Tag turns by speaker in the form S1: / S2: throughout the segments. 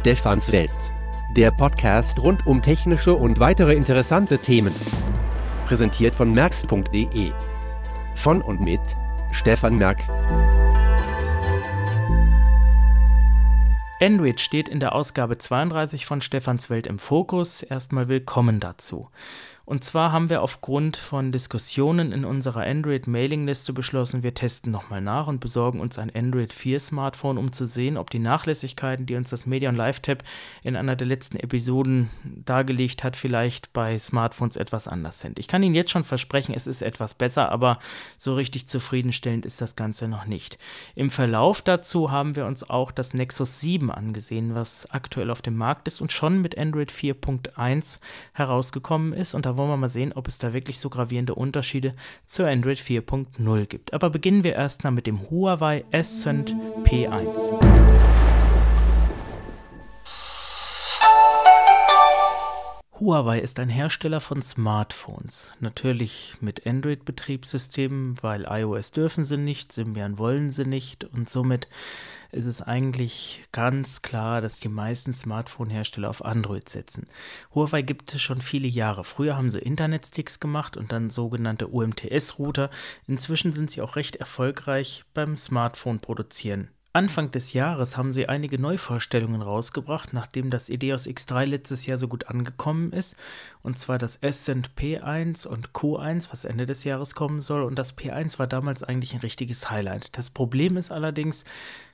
S1: Stefans Welt. Der Podcast rund um technische und weitere interessante Themen. Präsentiert von merx.de. Von und mit Stefan Merk.
S2: Android steht in der Ausgabe 32 von Stefans Welt im Fokus. Erstmal willkommen dazu. Und zwar haben wir aufgrund von Diskussionen in unserer Android-Mailingliste beschlossen, wir testen nochmal nach und besorgen uns ein Android 4 Smartphone, um zu sehen, ob die Nachlässigkeiten, die uns das Medion Live Tab in einer der letzten Episoden dargelegt hat, vielleicht bei Smartphones etwas anders sind. Ich kann Ihnen jetzt schon versprechen, es ist etwas besser, aber so richtig zufriedenstellend ist das Ganze noch nicht. Im Verlauf dazu haben wir uns auch das Nexus 7 angesehen, was aktuell auf dem Markt ist und schon mit Android 4.1 herausgekommen ist. Und da wollen wir mal sehen, ob es da wirklich so gravierende Unterschiede zu Android 4.0 gibt. Aber beginnen wir erstmal mit dem Huawei Ascent P1. Huawei ist ein Hersteller von Smartphones. Natürlich mit Android-Betriebssystemen, weil iOS dürfen sie nicht, Symbian wollen sie nicht und somit ist es eigentlich ganz klar, dass die meisten Smartphone-Hersteller auf Android setzen. Huawei gibt es schon viele Jahre. Früher haben sie Internetsticks gemacht und dann sogenannte UMTS-Router. Inzwischen sind sie auch recht erfolgreich beim Smartphone-Produzieren. Anfang des Jahres haben sie einige Neuvorstellungen rausgebracht, nachdem das EDOS X3 letztes Jahr so gut angekommen ist. Und zwar das Ascent P1 und Q1, was Ende des Jahres kommen soll. Und das P1 war damals eigentlich ein richtiges Highlight. Das Problem ist allerdings,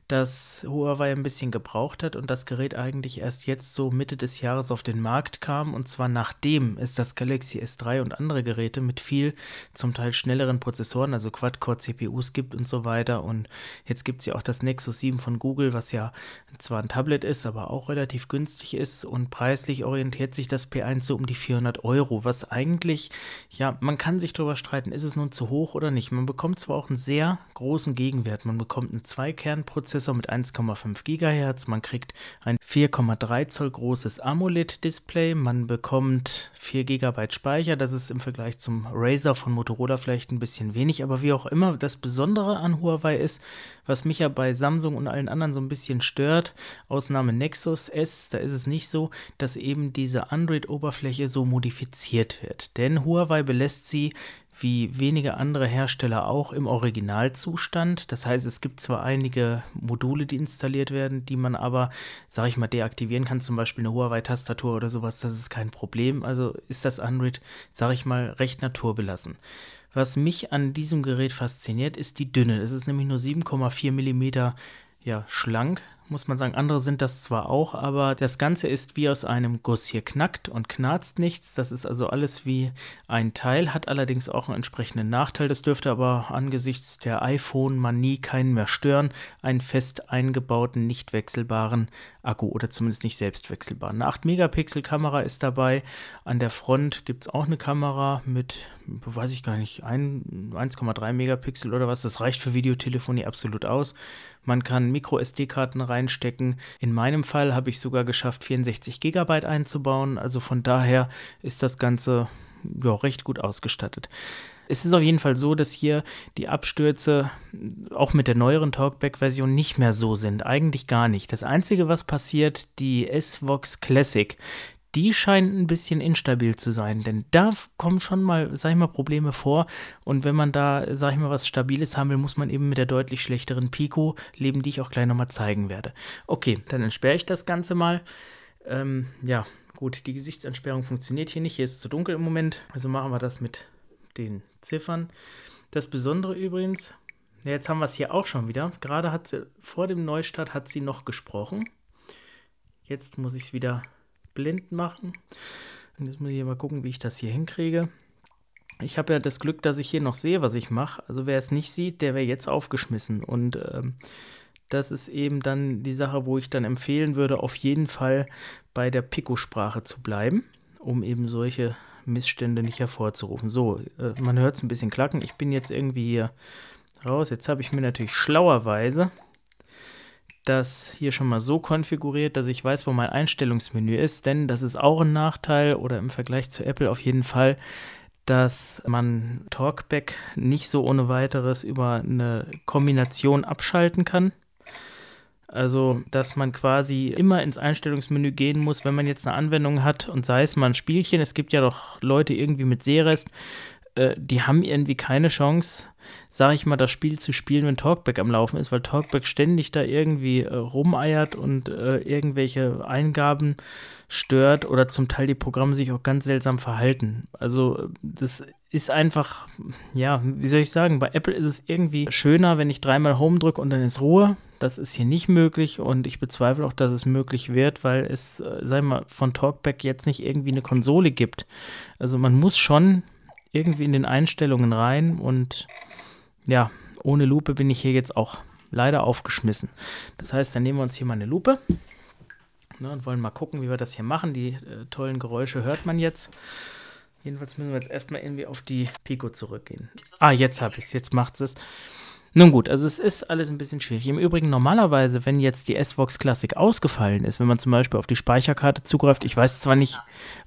S2: dass Huawei ein bisschen gebraucht hat und das Gerät eigentlich erst jetzt so Mitte des Jahres auf den Markt kam. Und zwar nachdem es das Galaxy S3 und andere Geräte mit viel zum Teil schnelleren Prozessoren, also Quad-Core-CPUs gibt und so weiter. Und jetzt gibt es ja auch das Nexus 7 von Google, was ja zwar ein Tablet ist, aber auch relativ günstig ist. Und preislich orientiert sich das P1 so um die 400 Euro, was eigentlich, ja, man kann sich darüber streiten, ist es nun zu hoch oder nicht. Man bekommt zwar auch einen sehr großen Gegenwert, man bekommt einen Zwei-Kern-Prozessor Prozessor mit 1,5 GHz, man kriegt ein 4,3 Zoll großes AMOLED-Display, man bekommt 4 GB Speicher, das ist im Vergleich zum Razer von Motorola vielleicht ein bisschen wenig, aber wie auch immer, das Besondere an Huawei ist, was mich ja bei Samsung und allen anderen so ein bisschen stört, Ausnahme Nexus S, da ist es nicht so, dass eben diese Android-Oberfläche so modifiziert wird. Denn Huawei belässt sie wie wenige andere Hersteller auch im Originalzustand. Das heißt, es gibt zwar einige Module, die installiert werden, die man aber, sage ich mal, deaktivieren kann, zum Beispiel eine Huawei-Tastatur oder sowas, das ist kein Problem. Also ist das Android, sage ich mal, recht naturbelassen. Was mich an diesem Gerät fasziniert, ist die Dünne. Es ist nämlich nur 7,4 mm ja, schlank, muss man sagen. Andere sind das zwar auch, aber das Ganze ist wie aus einem Guss. Hier knackt und knarzt nichts. Das ist also alles wie ein Teil, hat allerdings auch einen entsprechenden Nachteil. Das dürfte aber angesichts der iPhone-Manie keinen mehr stören. Einen fest eingebauten, nicht wechselbaren Akku oder zumindest nicht selbst wechselbar. Eine 8-Megapixel-Kamera ist dabei. An der Front gibt es auch eine Kamera mit, weiß ich gar nicht, 1,3 Megapixel oder was. Das reicht für Videotelefonie absolut aus. Man kann Micro-SD-Karten reinstecken. In meinem Fall habe ich sogar geschafft, 64 GB einzubauen. Also von daher ist das Ganze ja, recht gut ausgestattet. Es ist auf jeden Fall so, dass hier die Abstürze auch mit der neueren Talkback-Version nicht mehr so sind. Eigentlich gar nicht. Das Einzige, was passiert, die S-Vox Classic, die scheint ein bisschen instabil zu sein, denn da kommen schon mal, sag ich mal, Probleme vor. Und wenn man da, sag ich mal, was Stabiles haben will, muss man eben mit der deutlich schlechteren Pico leben, die ich auch gleich nochmal zeigen werde. Okay, dann entsperre ich das Ganze mal. Ähm, ja, gut, die Gesichtsentsperrung funktioniert hier nicht. Hier ist es zu dunkel im Moment. Also machen wir das mit den Ziffern. Das Besondere übrigens, ja, jetzt haben wir es hier auch schon wieder. Gerade hat sie, vor dem Neustart hat sie noch gesprochen. Jetzt muss ich es wieder blind machen. Und jetzt muss ich mal gucken, wie ich das hier hinkriege. Ich habe ja das Glück, dass ich hier noch sehe, was ich mache. Also wer es nicht sieht, der wäre jetzt aufgeschmissen. Und ähm, das ist eben dann die Sache, wo ich dann empfehlen würde, auf jeden Fall bei der Pico-Sprache zu bleiben, um eben solche Missstände nicht hervorzurufen. So, äh, man hört es ein bisschen klacken. Ich bin jetzt irgendwie hier raus. Jetzt habe ich mir natürlich schlauerweise das hier schon mal so konfiguriert, dass ich weiß, wo mein Einstellungsmenü ist, denn das ist auch ein Nachteil oder im Vergleich zu Apple auf jeden Fall, dass man Talkback nicht so ohne weiteres über eine Kombination abschalten kann. Also, dass man quasi immer ins Einstellungsmenü gehen muss, wenn man jetzt eine Anwendung hat und sei es mal ein Spielchen. Es gibt ja doch Leute irgendwie mit Seerest, äh, die haben irgendwie keine Chance, sage ich mal, das Spiel zu spielen, wenn Talkback am Laufen ist, weil Talkback ständig da irgendwie äh, rumeiert und äh, irgendwelche Eingaben stört oder zum Teil die Programme sich auch ganz seltsam verhalten. Also das ist einfach, ja, wie soll ich sagen, bei Apple ist es irgendwie schöner, wenn ich dreimal Home drücke und dann ist Ruhe. Das ist hier nicht möglich und ich bezweifle auch, dass es möglich wird, weil es, äh, sag mal, von Talkback jetzt nicht irgendwie eine Konsole gibt. Also man muss schon irgendwie in den Einstellungen rein und ja, ohne Lupe bin ich hier jetzt auch leider aufgeschmissen. Das heißt, dann nehmen wir uns hier mal eine Lupe ne, und wollen mal gucken, wie wir das hier machen. Die äh, tollen Geräusche hört man jetzt. Jedenfalls müssen wir jetzt erstmal irgendwie auf die Pico zurückgehen. Ah, jetzt habe ich es, jetzt macht es. Nun gut, also es ist alles ein bisschen schwierig. Im Übrigen normalerweise, wenn jetzt die S-Vox Classic ausgefallen ist, wenn man zum Beispiel auf die Speicherkarte zugreift, ich weiß zwar nicht,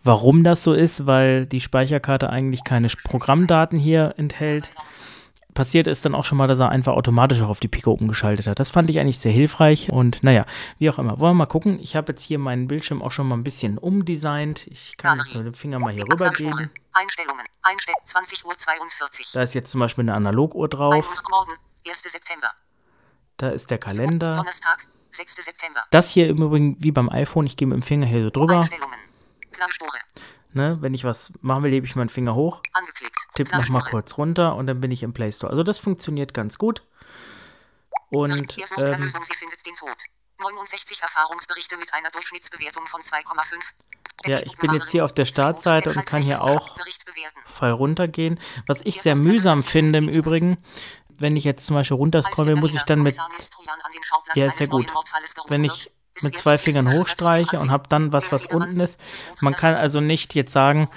S2: warum das so ist, weil die Speicherkarte eigentlich keine Programmdaten hier enthält, passiert ist dann auch schon mal, dass er einfach automatisch auch auf die Pico umgeschaltet hat. Das fand ich eigentlich sehr hilfreich und naja, wie auch immer. Wollen wir mal gucken. Ich habe jetzt hier meinen Bildschirm auch schon mal ein bisschen umdesignt. Ich kann jetzt mit dem Finger mal hier rüber gehen. Einstellungen, Einstell 20 Uhr 42. Da ist jetzt zum Beispiel eine Analoguhr drauf. Morgen, 1. September. Da ist der Kalender. Donnerstag, 6. September. Das hier im Übrigen wie beim iPhone, ich gehe mit dem Finger hier so drüber. Ne, wenn ich was machen will, hebe ich meinen Finger hoch, tippe nochmal kurz runter und dann bin ich im Play Store. Also das funktioniert ganz gut. Und ähm, 69 Erfahrungsberichte mit einer Durchschnittsbewertung von 2,5. Ja, ich bin jetzt hier auf der Startseite und kann hier auch Fall runtergehen. Was ich sehr mühsam finde im Übrigen, wenn ich jetzt zum Beispiel runterscrolle, muss ich dann mit. Ja, ist ja gut. Wenn ich mit zwei Fingern hochstreiche und habe dann was, was unten ist. Man kann also nicht jetzt sagen,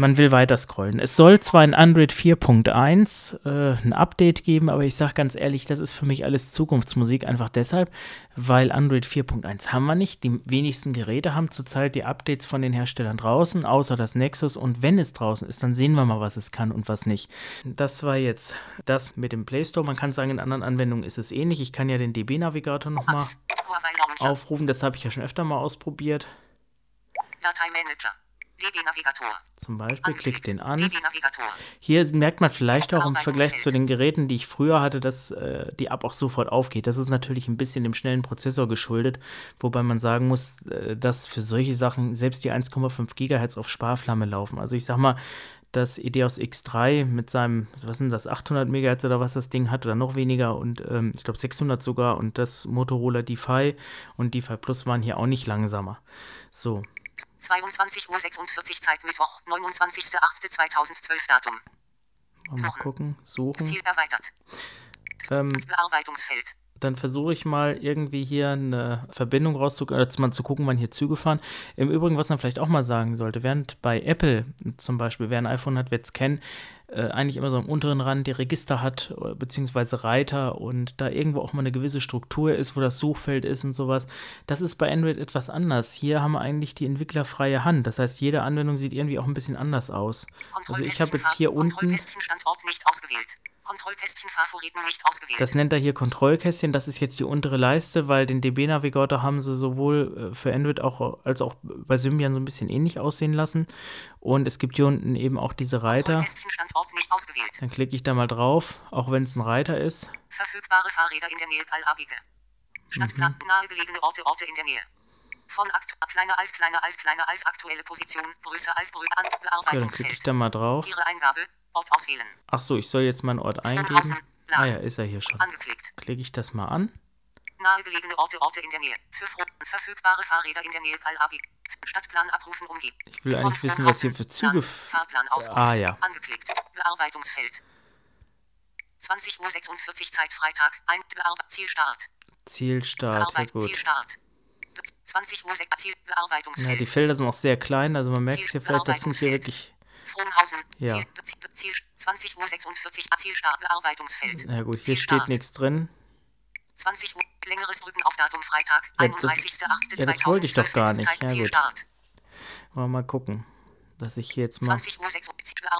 S2: man will weiter scrollen. Es soll zwar in Android 4.1 äh, ein Update geben, aber ich sage ganz ehrlich, das ist für mich alles Zukunftsmusik, einfach deshalb, weil Android 4.1 haben wir nicht. Die wenigsten Geräte haben zurzeit die Updates von den Herstellern draußen, außer das Nexus. Und wenn es draußen ist, dann sehen wir mal, was es kann und was nicht. Das war jetzt das mit dem Play Store. Man kann sagen, in anderen Anwendungen ist es ähnlich. Ich kann ja den DB-Navigator nochmal aufrufen. Das habe ich ja schon öfter mal ausprobiert. Dateimanager. Zum Beispiel, klick den an. Hier merkt man vielleicht auch im Vergleich zu den Geräten, die ich früher hatte, dass äh, die App auch sofort aufgeht. Das ist natürlich ein bisschen dem schnellen Prozessor geschuldet, wobei man sagen muss, äh, dass für solche Sachen selbst die 1,5 GHz auf Sparflamme laufen. Also ich sag mal, das EDOS X3 mit seinem, was sind das, 800 MHz oder was das Ding hat oder noch weniger und ähm, ich glaube 600 sogar und das Motorola DeFi und DeFi Plus waren hier auch nicht langsamer. So, 22 Uhr 46 Zeit Mittwoch, 29.08.2012 Datum. Mal gucken, suchen. Ziel erweitert. Ähm, Bearbeitungsfeld. Dann versuche ich mal irgendwie hier eine Verbindung rauszukriegen, oder mal zu gucken, wann hier Züge fahren. Im Übrigen, was man vielleicht auch mal sagen sollte, während bei Apple zum Beispiel, wer ein iPhone hat, wird es kennen, äh, eigentlich immer so am unteren Rand die Register hat, äh, beziehungsweise Reiter und da irgendwo auch mal eine gewisse Struktur ist, wo das Suchfeld ist und sowas. Das ist bei Android etwas anders. Hier haben wir eigentlich die entwicklerfreie Hand. Das heißt, jede Anwendung sieht irgendwie auch ein bisschen anders aus. Also ich habe jetzt hier unten. Nicht ausgewählt. Kontrollkästchen Favoriten nicht ausgewählt. Das nennt er hier Kontrollkästchen. Das ist jetzt die untere Leiste, weil den DB-Navigator haben sie sowohl äh, für Android auch, als auch bei Symbian so ein bisschen ähnlich aussehen lassen. Und es gibt hier unten eben auch diese Reiter. Standort nicht ausgewählt. Dann klicke ich da mal drauf, auch wenn es ein Reiter ist. Verfügbare Fahrräder in der Nähe Kalabige. Stadtplan, mhm. nahegelegene Orte, Orte in der Nähe. Von akt kleiner als kleiner als kleiner als aktuelle Position, größer als größer, Bearbeitungsfeld. Ja, dann klicke ich da mal drauf. Ihre Eingabe, Ort auswählen. Ach so, ich soll jetzt meinen Ort eingeben. Ah ja, ist er hier schon. Angeklickt. Klicke ich das mal an. Nahegelegene Orte, Orte in der Nähe. Für verfügbare Fahrräder in der Nähe Kalabik. Stadtplan abrufen umgehen. Ich will eigentlich wissen, was hier für Züge. Fahrplan Ah ja. Angeklickt. Bearbeitungsfeld. 20 Uhr 46 Zeit Freitag. Ein Zielstart. Zielstart. Ja, gut. Zielstart. 20 Uhr Ziel Bearbeitungsfeld. Ja, die Felder sind auch sehr klein, also man merkt hier vielleicht, das sind hier wirklich Frohnhausen. Ja. Ziel, Ziel, 20 Uhr 46 Zielstart Bearbeitungsfeld. Na ja, gut, hier Zielstart. steht nichts drin. 20 Uhr längeres Drücken auf Datum Freitag, ja, 31.08.2012. Ja, das wollte ich doch gar nicht. Ja, gut. Wollen wir mal gucken, dass ich hier jetzt mal. 20 Uhr 6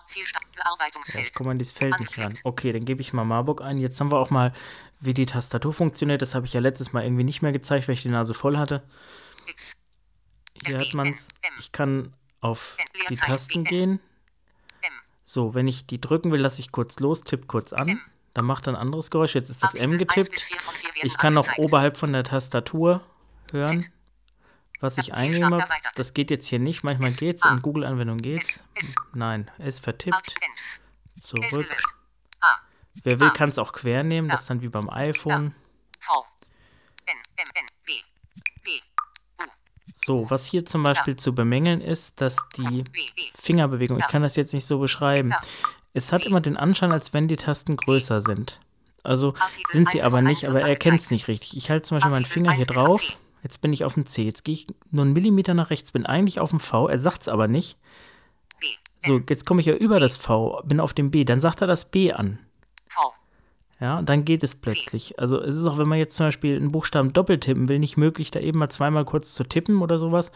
S2: Zielstart Bearbeitungsfeld. Ja, guck mal, dieses Feld nicht ran. Okay, dann gebe ich mal Marburg ein. Jetzt haben wir auch mal wie die Tastatur funktioniert. Das habe ich ja letztes Mal irgendwie nicht mehr gezeigt, weil ich die Nase voll hatte. Hier hat man es. Ich kann auf die Tasten gehen. So, wenn ich die drücken will, lasse ich kurz los, tippe kurz an. Dann macht er ein anderes Geräusch. Jetzt ist das M getippt. Ich kann auch oberhalb von der Tastatur hören, was ich eingebe. Das geht jetzt hier nicht. Manchmal geht es. In Google-Anwendung geht es. Nein, es vertippt. Zurück. Wer will, kann es auch quer nehmen. Das ist dann wie beim iPhone. So, was hier zum Beispiel zu bemängeln ist, dass die Fingerbewegung, ich kann das jetzt nicht so beschreiben, es hat immer den Anschein, als wenn die Tasten größer sind. Also sind sie aber nicht, aber er erkennt es nicht richtig. Ich halte zum Beispiel meinen Finger hier drauf, jetzt bin ich auf dem C, jetzt gehe ich nur einen Millimeter nach rechts, bin eigentlich auf dem V, er sagt es aber nicht. So, jetzt komme ich ja über das V, bin auf dem B, dann sagt er das B an. Ja, dann geht es plötzlich. Also es ist auch, wenn man jetzt zum Beispiel einen Buchstaben doppelt tippen will, nicht möglich, da eben mal zweimal kurz zu tippen oder sowas.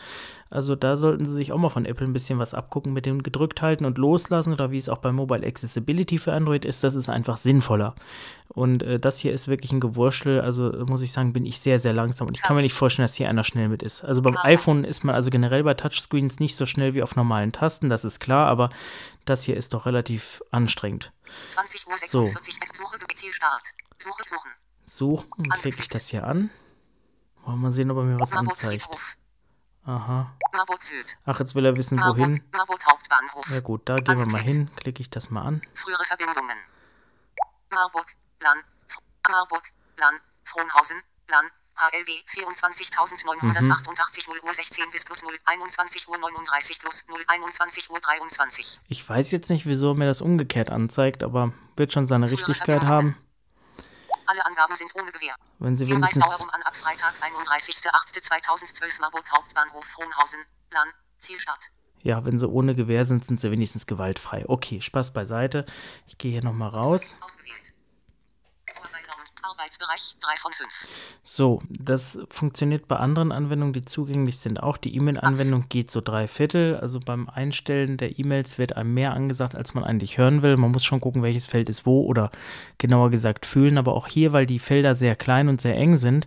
S2: Also da sollten sie sich auch mal von Apple ein bisschen was abgucken mit dem gedrückt halten und loslassen oder wie es auch bei Mobile Accessibility für Android ist, das ist einfach sinnvoller. Und äh, das hier ist wirklich ein Gewurschtel, also muss ich sagen, bin ich sehr, sehr langsam und ich kann mir nicht vorstellen, dass hier einer schnell mit ist. Also beim iPhone ist man also generell bei Touchscreens nicht so schnell wie auf normalen Tasten, das ist klar, aber das hier ist doch relativ anstrengend. 20 Uhr 46 so. Suche Zielstart. Suche suchen. Suchen, klicke ich das hier an. Wollen wir mal sehen, ob er mir was anzeigt. Aha. Ach, jetzt will er wissen, wohin. Ja gut, da gehen wir mal hin. Klicke ich das mal an. Frühere Verbindungen. Marburg, Plan, Marburg, Plan, Frohnhausen, Plan, HLW 24.988 0 Uhr 16 bis plus 0 21 Uhr 39 plus 0 21 Uhr 23. Ich weiß jetzt nicht, wieso mir das umgekehrt anzeigt, aber wird schon seine Richtigkeit haben. Alle Angaben sind ohne Gewähr. Wenn Sie wenigstens... an ab Freitag 31.08.2012 Marburg Hauptbahnhof Frohnhausen, Plan, Zielstadt. Ja, wenn sie ohne Gewähr sind, sind sie wenigstens gewaltfrei. Okay, Spaß beiseite. Ich gehe hier nochmal raus. Ausgewählt. Arbeitsbereich 3 von 5. So, das funktioniert bei anderen Anwendungen, die zugänglich sind auch. Die E-Mail-Anwendung geht so drei Viertel. Also beim Einstellen der E-Mails wird einem mehr angesagt, als man eigentlich hören will. Man muss schon gucken, welches Feld ist wo oder genauer gesagt fühlen. Aber auch hier, weil die Felder sehr klein und sehr eng sind,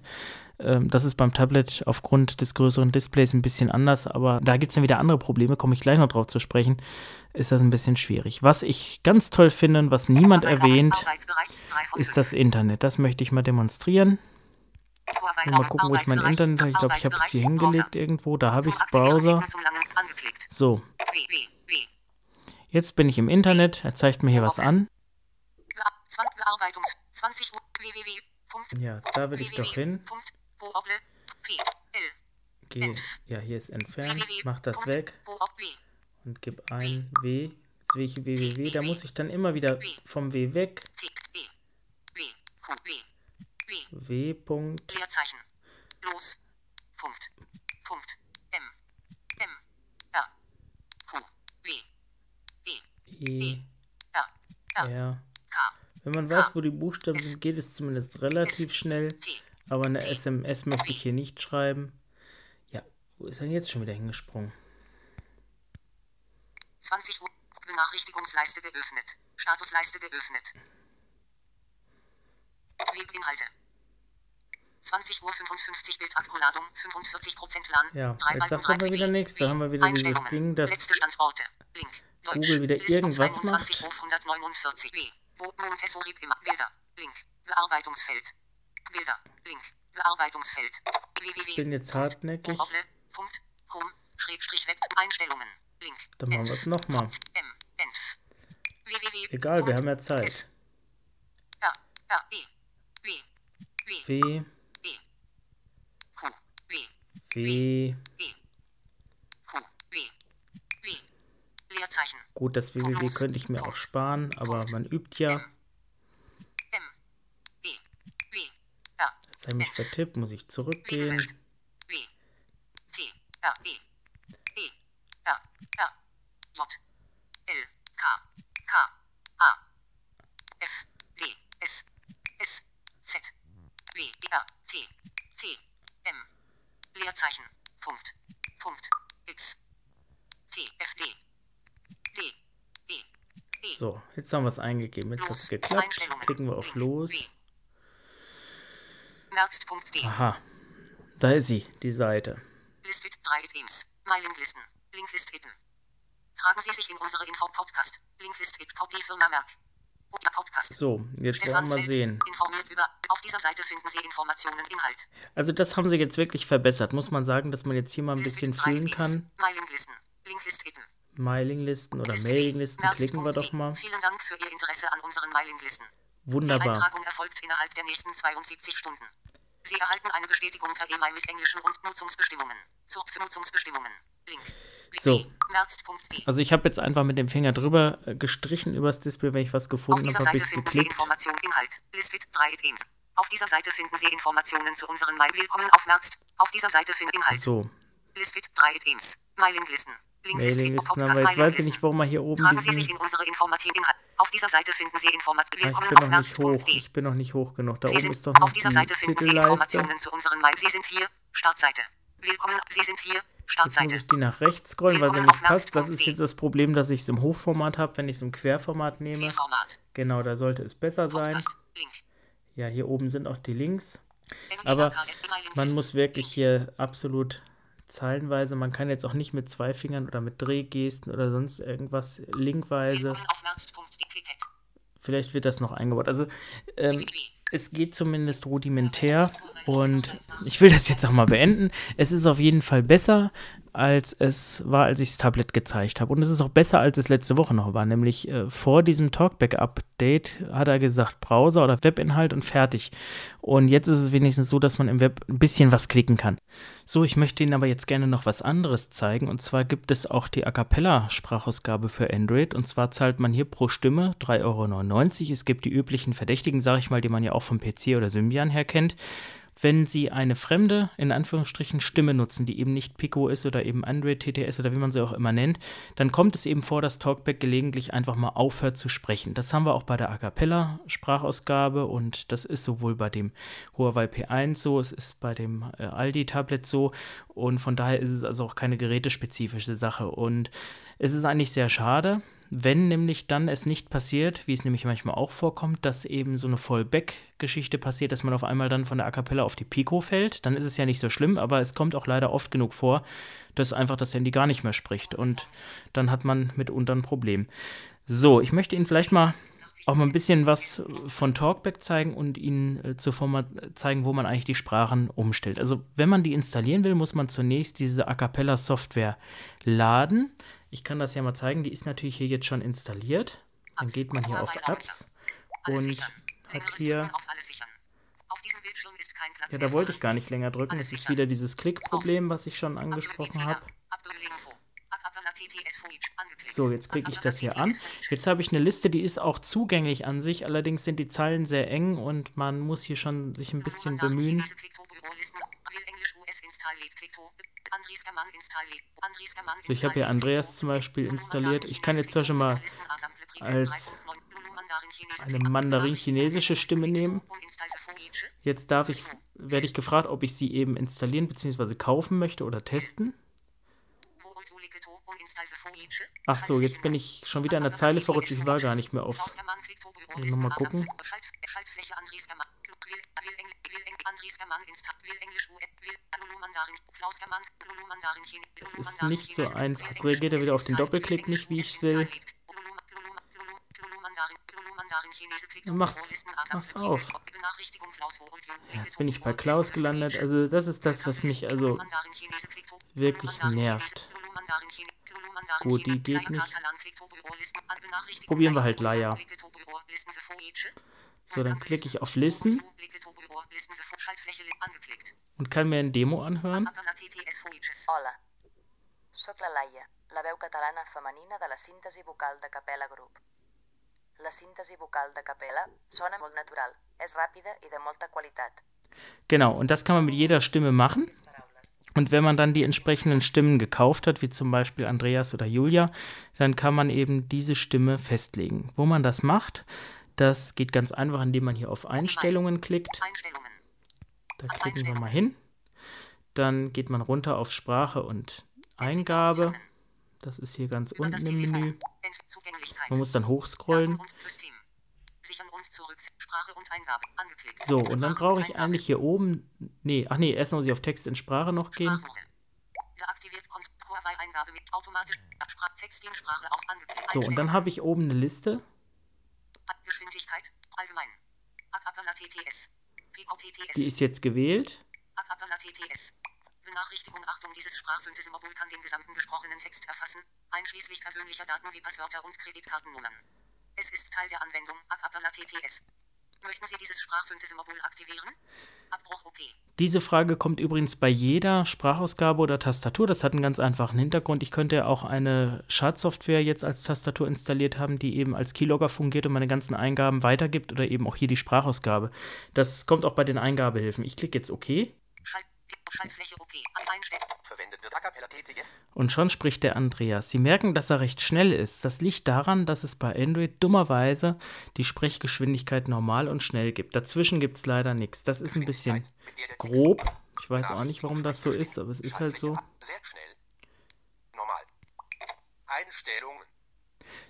S2: das ist beim Tablet aufgrund des größeren Displays ein bisschen anders, aber da gibt es dann wieder andere Probleme, komme ich gleich noch drauf zu sprechen, ist das ein bisschen schwierig. Was ich ganz toll finde und was niemand erwähnt, ist das Internet. Das möchte ich mal demonstrieren. Mal gucken, wo ich mein Internet habe. Ich glaube, ich habe es hier hingelegt irgendwo. Da habe ich es Browser. So. Jetzt bin ich im Internet. Er zeigt mir hier was an. Ja, da will ich doch hin. Geh, ja, hier ist entfernt. Mach das weg. Und gib ein W. Jetzt will ich www. Da muss ich dann immer wieder vom W weg. W. Punkt. Leerzeichen. Los. Punkt. Punkt. M. M. R. Q. W. E. E. R. R. K. Wenn man weiß, wo die Buchstaben sind, geht es zumindest relativ schnell. Aber eine SMS möchte ich hier nicht schreiben. Ja, wo ist er jetzt schon wieder hingesprungen? 20 Uhr. Benachrichtigungsleiste geöffnet. Statusleiste geöffnet. Weginhalte. 20 Uhr 55 Bildakkuladung, 45% LAN. Ja, jetzt sagt er wieder nichts. Da haben wir wieder dieses Ding, das Letzte Standorte. Link. Google wieder irgendwas macht. 149 B. Montessori Bilder. Link. Bearbeitungsfeld. Bilder. Link. Bearbeitungsfeld. Ich bin jetzt hartnäckig. Einstellungen. Link. Dann machen wir es nochmal. Egal, wir haben ja Zeit. W. W. Gut, das www könnte ich mir auch sparen, aber man übt ja. Jetzt habe ich vertippt, muss ich zurückgehen. So, jetzt haben wir es eingegeben. Jetzt hat es geklappt. Klicken wir auf Los. Aha, da ist sie, die Seite.
S3: List mit drei Themes. Mailinglisten. Linklist hidden. Tragen Sie sich in unsere Info-Podcast. Linklist hit die Firma Merck. Podcast.
S2: So, jetzt wollen wir mal sehen.
S3: Über. Auf dieser Seite finden Sie Informationen, Inhalt.
S2: Also das haben sie jetzt wirklich verbessert. Muss man sagen, dass man jetzt hier mal ein
S3: List
S2: bisschen fühlen kann.
S3: Mailinglisten. Linklist hidden.
S2: Mailinglisten oder
S3: Liste
S2: Mailinglisten, klicken wir doch mal.
S3: Vielen Dank für Ihr Interesse an unseren Mailinglisten. Die
S2: Wunderbar.
S3: Eintragung erfolgt innerhalb der nächsten 72 Stunden. Sie erhalten eine Bestätigung per E-Mail mit englischen und Nutzungsbestimmungen. Zur Nutzungsbestimmungen. Link.
S2: So. Also ich habe jetzt einfach mit dem Finger drüber äh, gestrichen übers Display, wenn ich was
S3: Auf
S2: gefunden
S3: dieser
S2: habe, habe
S3: Seite
S2: ich
S3: finden Sie. Informationen, Inhalt, List mit drei Themes. Auf dieser Seite finden Sie Informationen zu unseren Mail. Willkommen auf Merkst. Auf dieser Seite finden Inhalt,
S2: So,
S3: List mit drei Themes. Mailinglisten.
S2: Mailinglisten,
S3: Podcast
S2: aber jetzt weiß ich nicht, warum wir hier oben
S3: Tragen Sie sich
S2: diesen...
S3: in unsere informativen Inhalte. Auf dieser Seite finden Sie Informationen.
S2: Ah, ich bin noch nicht hoch. Ich bin noch nicht hoch genug. Da
S3: Sie
S2: oben ist doch noch
S3: auf dieser
S2: die
S3: Seite finden Sie. Informationen zu unseren Mail. Sie sind hier, Startseite. Willkommen, Sie sind hier,
S2: Jetzt muss
S3: Startseite.
S2: ich die nach rechts scrollen, weil sie nicht passt. Das ist jetzt das Problem, dass ich es im Hochformat habe. Wenn ich es im Querformat nehme, genau, da sollte es besser sein. Ja, hier oben sind auch die Links. Aber. Man muss wirklich hier absolut zeilenweise, man kann jetzt auch nicht mit zwei Fingern oder mit Drehgesten oder sonst irgendwas linkweise. Vielleicht wird das noch eingebaut. Also ähm, es geht zumindest rudimentär und ich will das jetzt auch mal beenden. Es ist auf jeden Fall besser, als es war, als ich das Tablet gezeigt habe. Und es ist auch besser, als es letzte Woche noch war. Nämlich äh, vor diesem Talkback-Update hat er gesagt, Browser oder Webinhalt und fertig. Und jetzt ist es wenigstens so, dass man im Web ein bisschen was klicken kann. So, ich möchte Ihnen aber jetzt gerne noch was anderes zeigen. Und zwar gibt es auch die A Cappella-Sprachausgabe für Android. Und zwar zahlt man hier pro Stimme 3,99 Euro. Es gibt die üblichen Verdächtigen, sage ich mal, die man ja auch vom PC oder Symbian her kennt. Wenn Sie eine fremde, in Anführungsstrichen, Stimme nutzen, die eben nicht Pico ist oder eben Android TTS oder wie man sie auch immer nennt, dann kommt es eben vor, dass Talkback gelegentlich einfach mal aufhört zu sprechen. Das haben wir auch bei der A Cappella Sprachausgabe und das ist sowohl bei dem Huawei P1 so, es ist bei dem äh, Aldi Tablet so und von daher ist es also auch keine gerätespezifische Sache und es ist eigentlich sehr schade, wenn nämlich dann es nicht passiert, wie es nämlich manchmal auch vorkommt, dass eben so eine Fallback-Geschichte passiert, dass man auf einmal dann von der A Cappella auf die Pico fällt, dann ist es ja nicht so schlimm, aber es kommt auch leider oft genug vor, dass einfach das Handy gar nicht mehr spricht und dann hat man mitunter ein Problem. So, ich möchte Ihnen vielleicht mal auch mal ein bisschen was von Talkback zeigen und Ihnen äh, zuvor mal zeigen, wo man eigentlich die Sprachen umstellt. Also, wenn man die installieren will, muss man zunächst diese A Cappella Software laden. Ich kann das ja mal zeigen, die ist natürlich hier jetzt schon installiert. Dann geht man hier auf Apps und hat hier, ja, da wollte ich gar nicht länger drücken. Es ist wieder dieses Klickproblem, was ich schon angesprochen habe. So, jetzt klicke ich das hier an. Jetzt habe ich eine Liste, die ist auch zugänglich an sich, allerdings sind die Zeilen sehr eng und man muss hier schon sich ein bisschen bemühen.
S3: So, ich habe hier Andreas zum Beispiel installiert. Ich kann jetzt zwar schon mal als
S2: eine mandarin-chinesische Stimme nehmen. Jetzt darf ich, werde ich gefragt, ob ich sie eben installieren bzw. kaufen möchte oder testen. Ach so, jetzt bin ich schon wieder an der Zeile verrutscht. Ich war gar nicht mehr auf.
S3: Muss
S2: mal gucken.
S3: Es ist nicht so einfach. Jetzt reagiert er wieder auf den Doppelklick nicht, wie ich will.
S2: Mach's, mach's auf. Ja, jetzt bin ich bei Klaus gelandet. Also das ist das, was mich also wirklich nervt. Gut, die geht nicht. Probieren wir halt Laia. So, dann klicke ich auf Listen und kann mir ein Demo anhören.
S4: Sóc la Laia, la veu catalana femenina de la síntesi vocal de Capella Group. La síntesi vocal de Capella sona molt natural, és ràpida i de molta qualitat.
S2: Genau, und das kann man mit jeder Stimme machen. Und wenn man dann die entsprechenden Stimmen gekauft hat, wie zum Beispiel Andreas oder Julia, dann kann man eben diese Stimme festlegen. Wo man das macht, das geht ganz einfach, indem man hier auf Einstellungen klickt. Da klicken wir mal hin. Dann geht man runter auf Sprache und Eingabe. Das ist hier ganz unten im. Menü. Man muss dann hochscrollen. So, und dann brauche ich eigentlich hier oben. Nee, ach nee, erst muss ich auf Text in Sprache noch gehen. So, und dann habe ich oben eine Liste.
S5: Geschwindigkeit allgemein. TTS. TTS.
S2: Die ist jetzt gewählt.
S5: TTS. Benachrichtigung Achtung, dieses Sprachsynthesemodul kann den gesamten gesprochenen Text erfassen, einschließlich persönlicher Daten wie Passwörter und Kreditkartennummern. Es ist Teil der Anwendung TTS. Möchten Sie dieses Sprachsynthesemodul aktivieren? Abbruch OK.
S2: Diese Frage kommt übrigens bei jeder Sprachausgabe oder Tastatur. Das hat einen ganz einfachen Hintergrund. Ich könnte auch eine Schadsoftware jetzt als Tastatur installiert haben, die eben als Keylogger fungiert und meine ganzen Eingaben weitergibt oder eben auch hier die Sprachausgabe. Das kommt auch bei den Eingabehilfen. Ich klicke jetzt OK
S5: Schalt Schaltfläche OK. An Einstellen.
S6: Verwendet wird Acapella TTS.
S2: und schon spricht der Andreas. Sie merken, dass er recht schnell ist. Das liegt daran, dass es bei Android dummerweise die Sprechgeschwindigkeit normal und schnell gibt. Dazwischen gibt es leider nichts. Das ist ein bisschen grob. Ich weiß auch nicht, warum das so ist, aber es ist halt so.
S6: Sehr schnell. Normal. Einstellungen.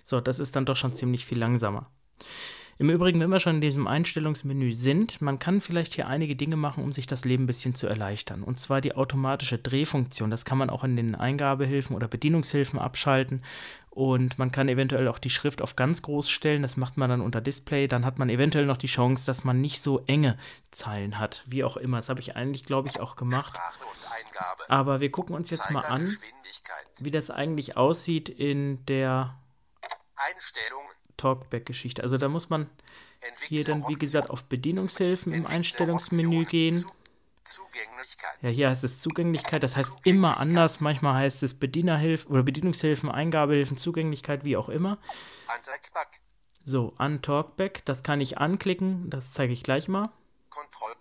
S2: So, das ist dann doch schon ziemlich viel langsamer. Im Übrigen, wenn wir schon in diesem Einstellungsmenü sind, man kann vielleicht hier einige Dinge machen, um sich das Leben ein bisschen zu erleichtern. Und zwar die automatische Drehfunktion. Das kann man auch in den Eingabehilfen oder Bedienungshilfen abschalten. Und man kann eventuell auch die Schrift auf ganz groß stellen. Das macht man dann unter Display. Dann hat man eventuell noch die Chance, dass man nicht so enge Zeilen hat. Wie auch immer. Das habe ich eigentlich, glaube ich, auch gemacht. Aber wir gucken uns jetzt mal an, wie das eigentlich aussieht in der
S6: Einstellungen.
S2: Talkback-Geschichte. Also da muss man hier dann, wie gesagt, auf Bedienungshilfen im Einstellungsmenü gehen. Ja, hier heißt es Zugänglichkeit, das heißt immer anders. Manchmal heißt es Bedienerhilfen oder Bedienungshilfen, Eingabehilfen, Zugänglichkeit, wie auch immer. So, an Talkback, das kann ich anklicken, das zeige ich gleich mal.
S6: Kontroll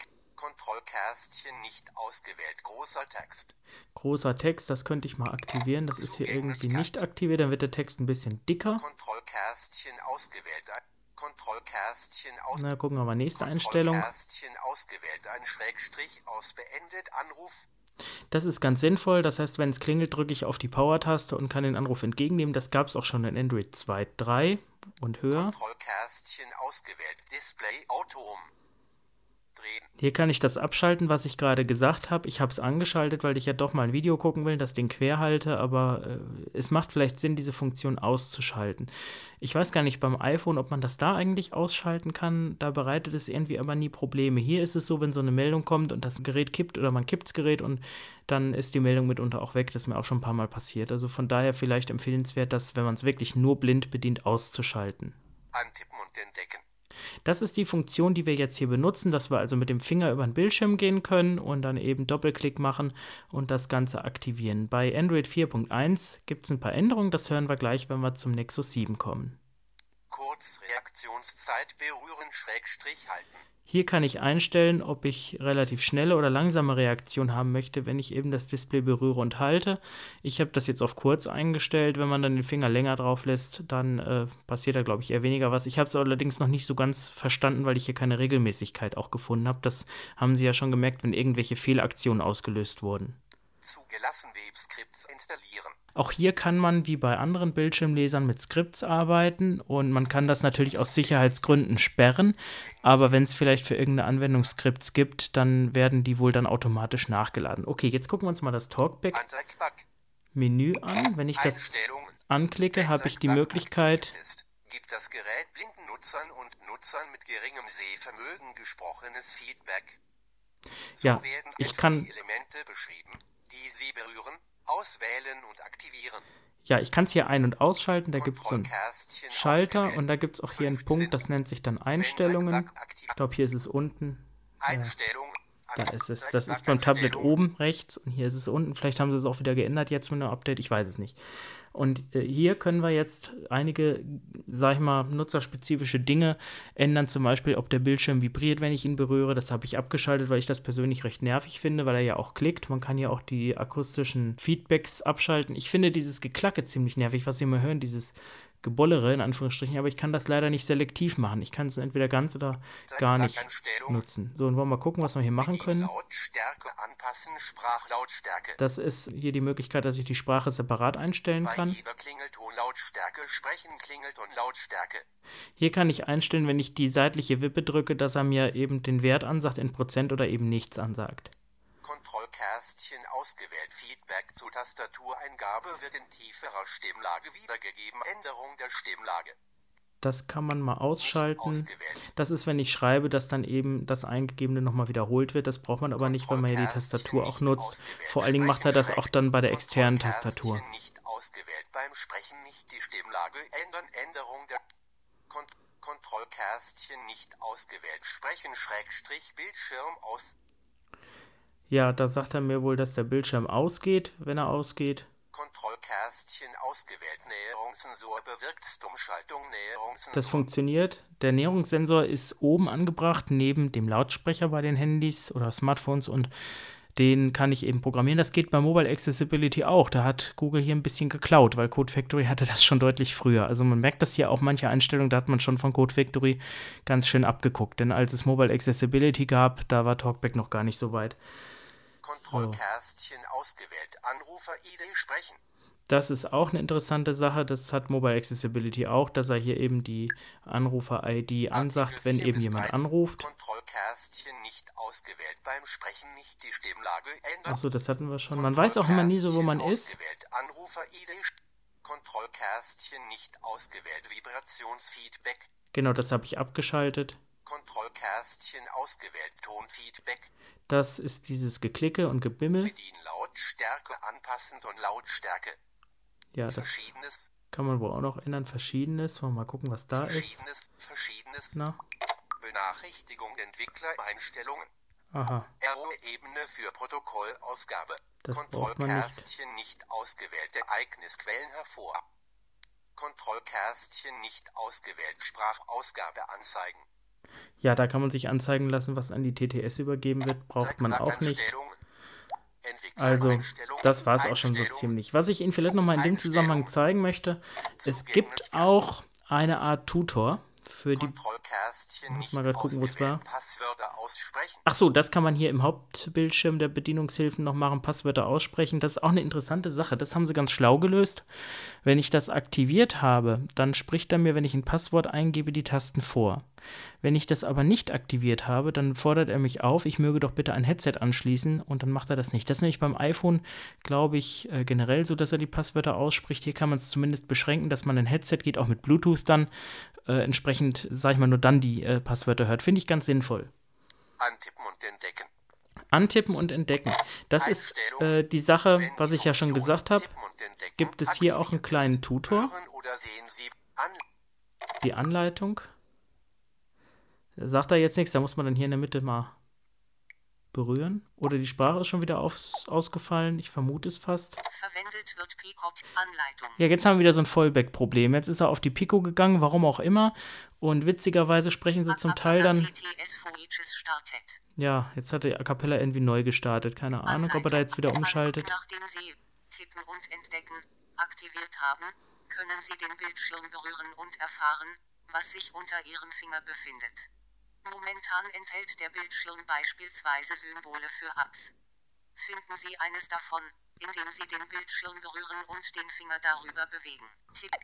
S6: Kontrollkästchen nicht ausgewählt. Großer Text.
S2: Großer Text, das könnte ich mal aktivieren. Das ist hier irgendwie nicht aktiviert, dann wird der Text ein bisschen dicker.
S6: Kontrollkästchen ausgewählt. Kontrollkästchen aus
S2: Na, gucken wir mal, nächste Einstellung.
S6: Kontrollkästchen ausgewählt. Ein Schrägstrich aus beendet. Anruf.
S2: Das ist ganz sinnvoll. Das heißt, wenn es klingelt, drücke ich auf die Power-Taste und kann den Anruf entgegennehmen. Das gab es auch schon in Android 2.3 und höher.
S6: Kontrollkästchen ausgewählt. Display Auto um. Drehen.
S2: Hier kann ich das abschalten, was ich gerade gesagt habe. Ich habe es angeschaltet, weil ich ja doch mal ein Video gucken will, das Ding quer halte, aber äh, es macht vielleicht Sinn, diese Funktion auszuschalten. Ich weiß gar nicht beim iPhone, ob man das da eigentlich ausschalten kann. Da bereitet es irgendwie aber nie Probleme. Hier ist es so, wenn so eine Meldung kommt und das Gerät kippt oder man kippt das Gerät und dann ist die Meldung mitunter auch weg. Das ist mir auch schon ein paar Mal passiert. Also von daher vielleicht empfehlenswert, das, wenn man es wirklich nur blind bedient, auszuschalten.
S6: Antippen und entdecken.
S2: Das ist die Funktion, die wir jetzt hier benutzen, dass wir also mit dem Finger über den Bildschirm gehen können und dann eben Doppelklick machen und das Ganze aktivieren. Bei Android 4.1 gibt es ein paar Änderungen, das hören wir gleich, wenn wir zum Nexus 7 kommen.
S6: Kurzreaktionszeit berühren Schrägstrich halten.
S2: Hier kann ich einstellen, ob ich relativ schnelle oder langsame Reaktion haben möchte, wenn ich eben das Display berühre und halte. Ich habe das jetzt auf kurz eingestellt. Wenn man dann den Finger länger drauf lässt, dann äh, passiert da, glaube ich, eher weniger was. Ich habe es allerdings noch nicht so ganz verstanden, weil ich hier keine Regelmäßigkeit auch gefunden habe. Das haben Sie ja schon gemerkt, wenn irgendwelche Fehlaktionen ausgelöst wurden.
S6: Zugelassen Webscripts installieren.
S2: Auch hier kann man wie bei anderen Bildschirmlesern mit Skripts arbeiten und man kann das natürlich aus Sicherheitsgründen sperren, aber wenn es vielleicht für irgendeine Anwendung Skripts gibt, dann werden die wohl dann automatisch nachgeladen. Okay, jetzt gucken wir uns mal das Talkback-Menü an. Wenn ich das anklicke, habe ich die Möglichkeit,
S6: gibt das Gerät blinden Nutzern und Nutzern mit geringem Sehvermögen gesprochenes Feedback. So
S2: Ja, ich kann-
S6: die Sie berühren, auswählen und aktivieren.
S2: ja, ich kann es hier ein- und ausschalten, da gibt es so einen Schalter
S6: ausgewählt.
S2: und da gibt es auch hier einen
S6: 15.
S2: Punkt, das nennt sich dann Einstellungen. Ich glaube, hier ist es unten.
S6: Einstellung.
S2: Da ist es. Das ist beim Tablet oben rechts und hier ist es unten. Vielleicht haben sie es auch wieder geändert jetzt mit einem Update, ich weiß es nicht. Und äh, hier können wir jetzt einige, sag ich mal, nutzerspezifische Dinge ändern. Zum Beispiel, ob der Bildschirm vibriert, wenn ich ihn berühre. Das habe ich abgeschaltet, weil ich das persönlich recht nervig finde, weil er ja auch klickt. Man kann ja auch die akustischen Feedbacks abschalten. Ich finde dieses Geklacke ziemlich nervig, was Sie immer hören, dieses Gebollere in Anführungsstrichen, aber ich kann das leider nicht selektiv machen. Ich kann es entweder ganz oder gar nicht nutzen. So, und wollen wir mal gucken, was wir hier machen können. Das ist hier die Möglichkeit, dass ich die Sprache separat einstellen kann. Hier kann ich einstellen, wenn ich die seitliche Wippe drücke, dass er mir eben den Wert ansagt in Prozent oder eben nichts ansagt.
S6: Kontrollkästchen ausgewählt. Feedback zu Tastatureingabe wird in tieferer Stimmlage wiedergegeben. Änderung der Stimmlage.
S2: Das kann man mal ausschalten. Das ist, wenn ich schreibe, dass dann eben das Eingegebene nochmal wiederholt wird. Das braucht man aber nicht, wenn man hier die Tastatur auch nutzt. Vor allen Dingen macht er das auch dann bei der externen Tastatur.
S6: Nicht ausgewählt. Beim Sprechen nicht die Stimmlage ändern. Änderung der Kont Kontrollkästchen nicht ausgewählt. Sprechen Schrägstrich Bildschirm aus.
S2: Ja, da sagt er mir wohl, dass der Bildschirm ausgeht, wenn er ausgeht.
S6: Kontrollkästchen ausgewählt. Näherungssensor bewirkt Stummschaltung. Näherungssensor.
S2: Das funktioniert. Der Näherungssensor ist oben angebracht, neben dem Lautsprecher bei den Handys oder Smartphones und den kann ich eben programmieren. Das geht bei Mobile Accessibility auch. Da hat Google hier ein bisschen geklaut, weil Code Factory hatte das schon deutlich früher. Also man merkt das hier auch manche Einstellungen, da hat man schon von Code Factory ganz schön abgeguckt. Denn als es Mobile Accessibility gab, da war Talkback noch gar nicht so weit.
S6: Kontrollkästchen ausgewählt. Anrufer-ID sprechen.
S2: Das ist auch eine interessante Sache. Das hat Mobile Accessibility auch, dass er hier eben die Anrufer-ID ansagt, wenn
S6: 4
S2: eben jemand
S6: 13.
S2: anruft.
S6: Kontrollkästchen nicht ausgewählt. Beim Sprechen nicht die Stimmlage ändern.
S2: Achso, das hatten wir schon. Man weiß auch immer nie so, wo man ist.
S6: Anrufer-ID. Kontrollkästchen nicht ausgewählt. Vibrationsfeedback.
S2: Genau, das habe ich abgeschaltet.
S6: Kontrollkästchen ausgewählt. Tonfeedback.
S2: Das ist dieses Geklicke und Gebimmel.
S6: Bedienen Lautstärke anpassend und Lautstärke.
S2: Ja, das
S6: Verschiedenes.
S2: kann man wohl auch noch ändern. Verschiedenes. Wollen wir mal gucken, was da ist.
S6: Verschiedenes. Verschiedenes.
S2: Na,
S6: Benachrichtigung Entwickler Einstellungen.
S2: aha.
S6: Error-Ebene für Protokollausgabe.
S2: Das
S6: Kontrollkästchen nicht ausgewählt. Ereignisquellen hervor. Kontrollkästchen nicht ausgewählt. Sprachausgabe anzeigen.
S2: Ja, da kann man sich anzeigen lassen, was an die TTS übergeben wird. Braucht man auch nicht. Also, das war es auch schon so ziemlich. Was ich Ihnen vielleicht nochmal in dem Zusammenhang zeigen möchte, es gibt auch eine Art Tutor für die Muss mal grad gucken, wo es war.
S6: Passwörter aussprechen.
S2: Ach so, das kann man hier im Hauptbildschirm der Bedienungshilfen noch machen, Passwörter aussprechen. Das ist auch eine interessante Sache. Das haben sie ganz schlau gelöst. Wenn ich das aktiviert habe, dann spricht er mir, wenn ich ein Passwort eingebe, die Tasten vor. Wenn ich das aber nicht aktiviert habe, dann fordert er mich auf, ich möge doch bitte ein Headset anschließen und dann macht er das nicht. Das ist nämlich beim iPhone, glaube ich, äh, generell so, dass er die Passwörter ausspricht. Hier kann man es zumindest beschränken, dass man ein Headset geht, auch mit Bluetooth dann äh, entsprechend, sage ich mal, nur dann die äh, Passwörter hört. Finde ich ganz sinnvoll.
S6: Antippen und entdecken.
S2: Antippen und entdecken. Das ist äh, die Sache,
S6: Wenn
S2: was ich ja schon gesagt habe. Gibt es hier auch einen kleinen. Tutor? Die Anleitung. Sagt er jetzt nichts, da muss man dann hier in der Mitte mal berühren. Oder die Sprache ist schon wieder aufs, ausgefallen. Ich vermute es fast.
S5: Verwendet wird Picot Anleitung.
S2: Ja, jetzt haben wir wieder so ein Vollback-Problem. Jetzt ist er auf die Pico gegangen, warum auch immer. Und witzigerweise sprechen sie zum Teil dann. Ja, jetzt hat der A Cappella irgendwie neu gestartet. Keine Ahnung, ob er da jetzt wieder umschaltet.
S5: Nachdem Sie Tippen und Entdecken aktiviert haben, können Sie den Bildschirm berühren und erfahren, was sich unter Ihrem Finger befindet. Momentan enthält der Bildschirm beispielsweise Symbole für Apps. Finden Sie eines davon, indem Sie den Bildschirm berühren und den Finger darüber bewegen.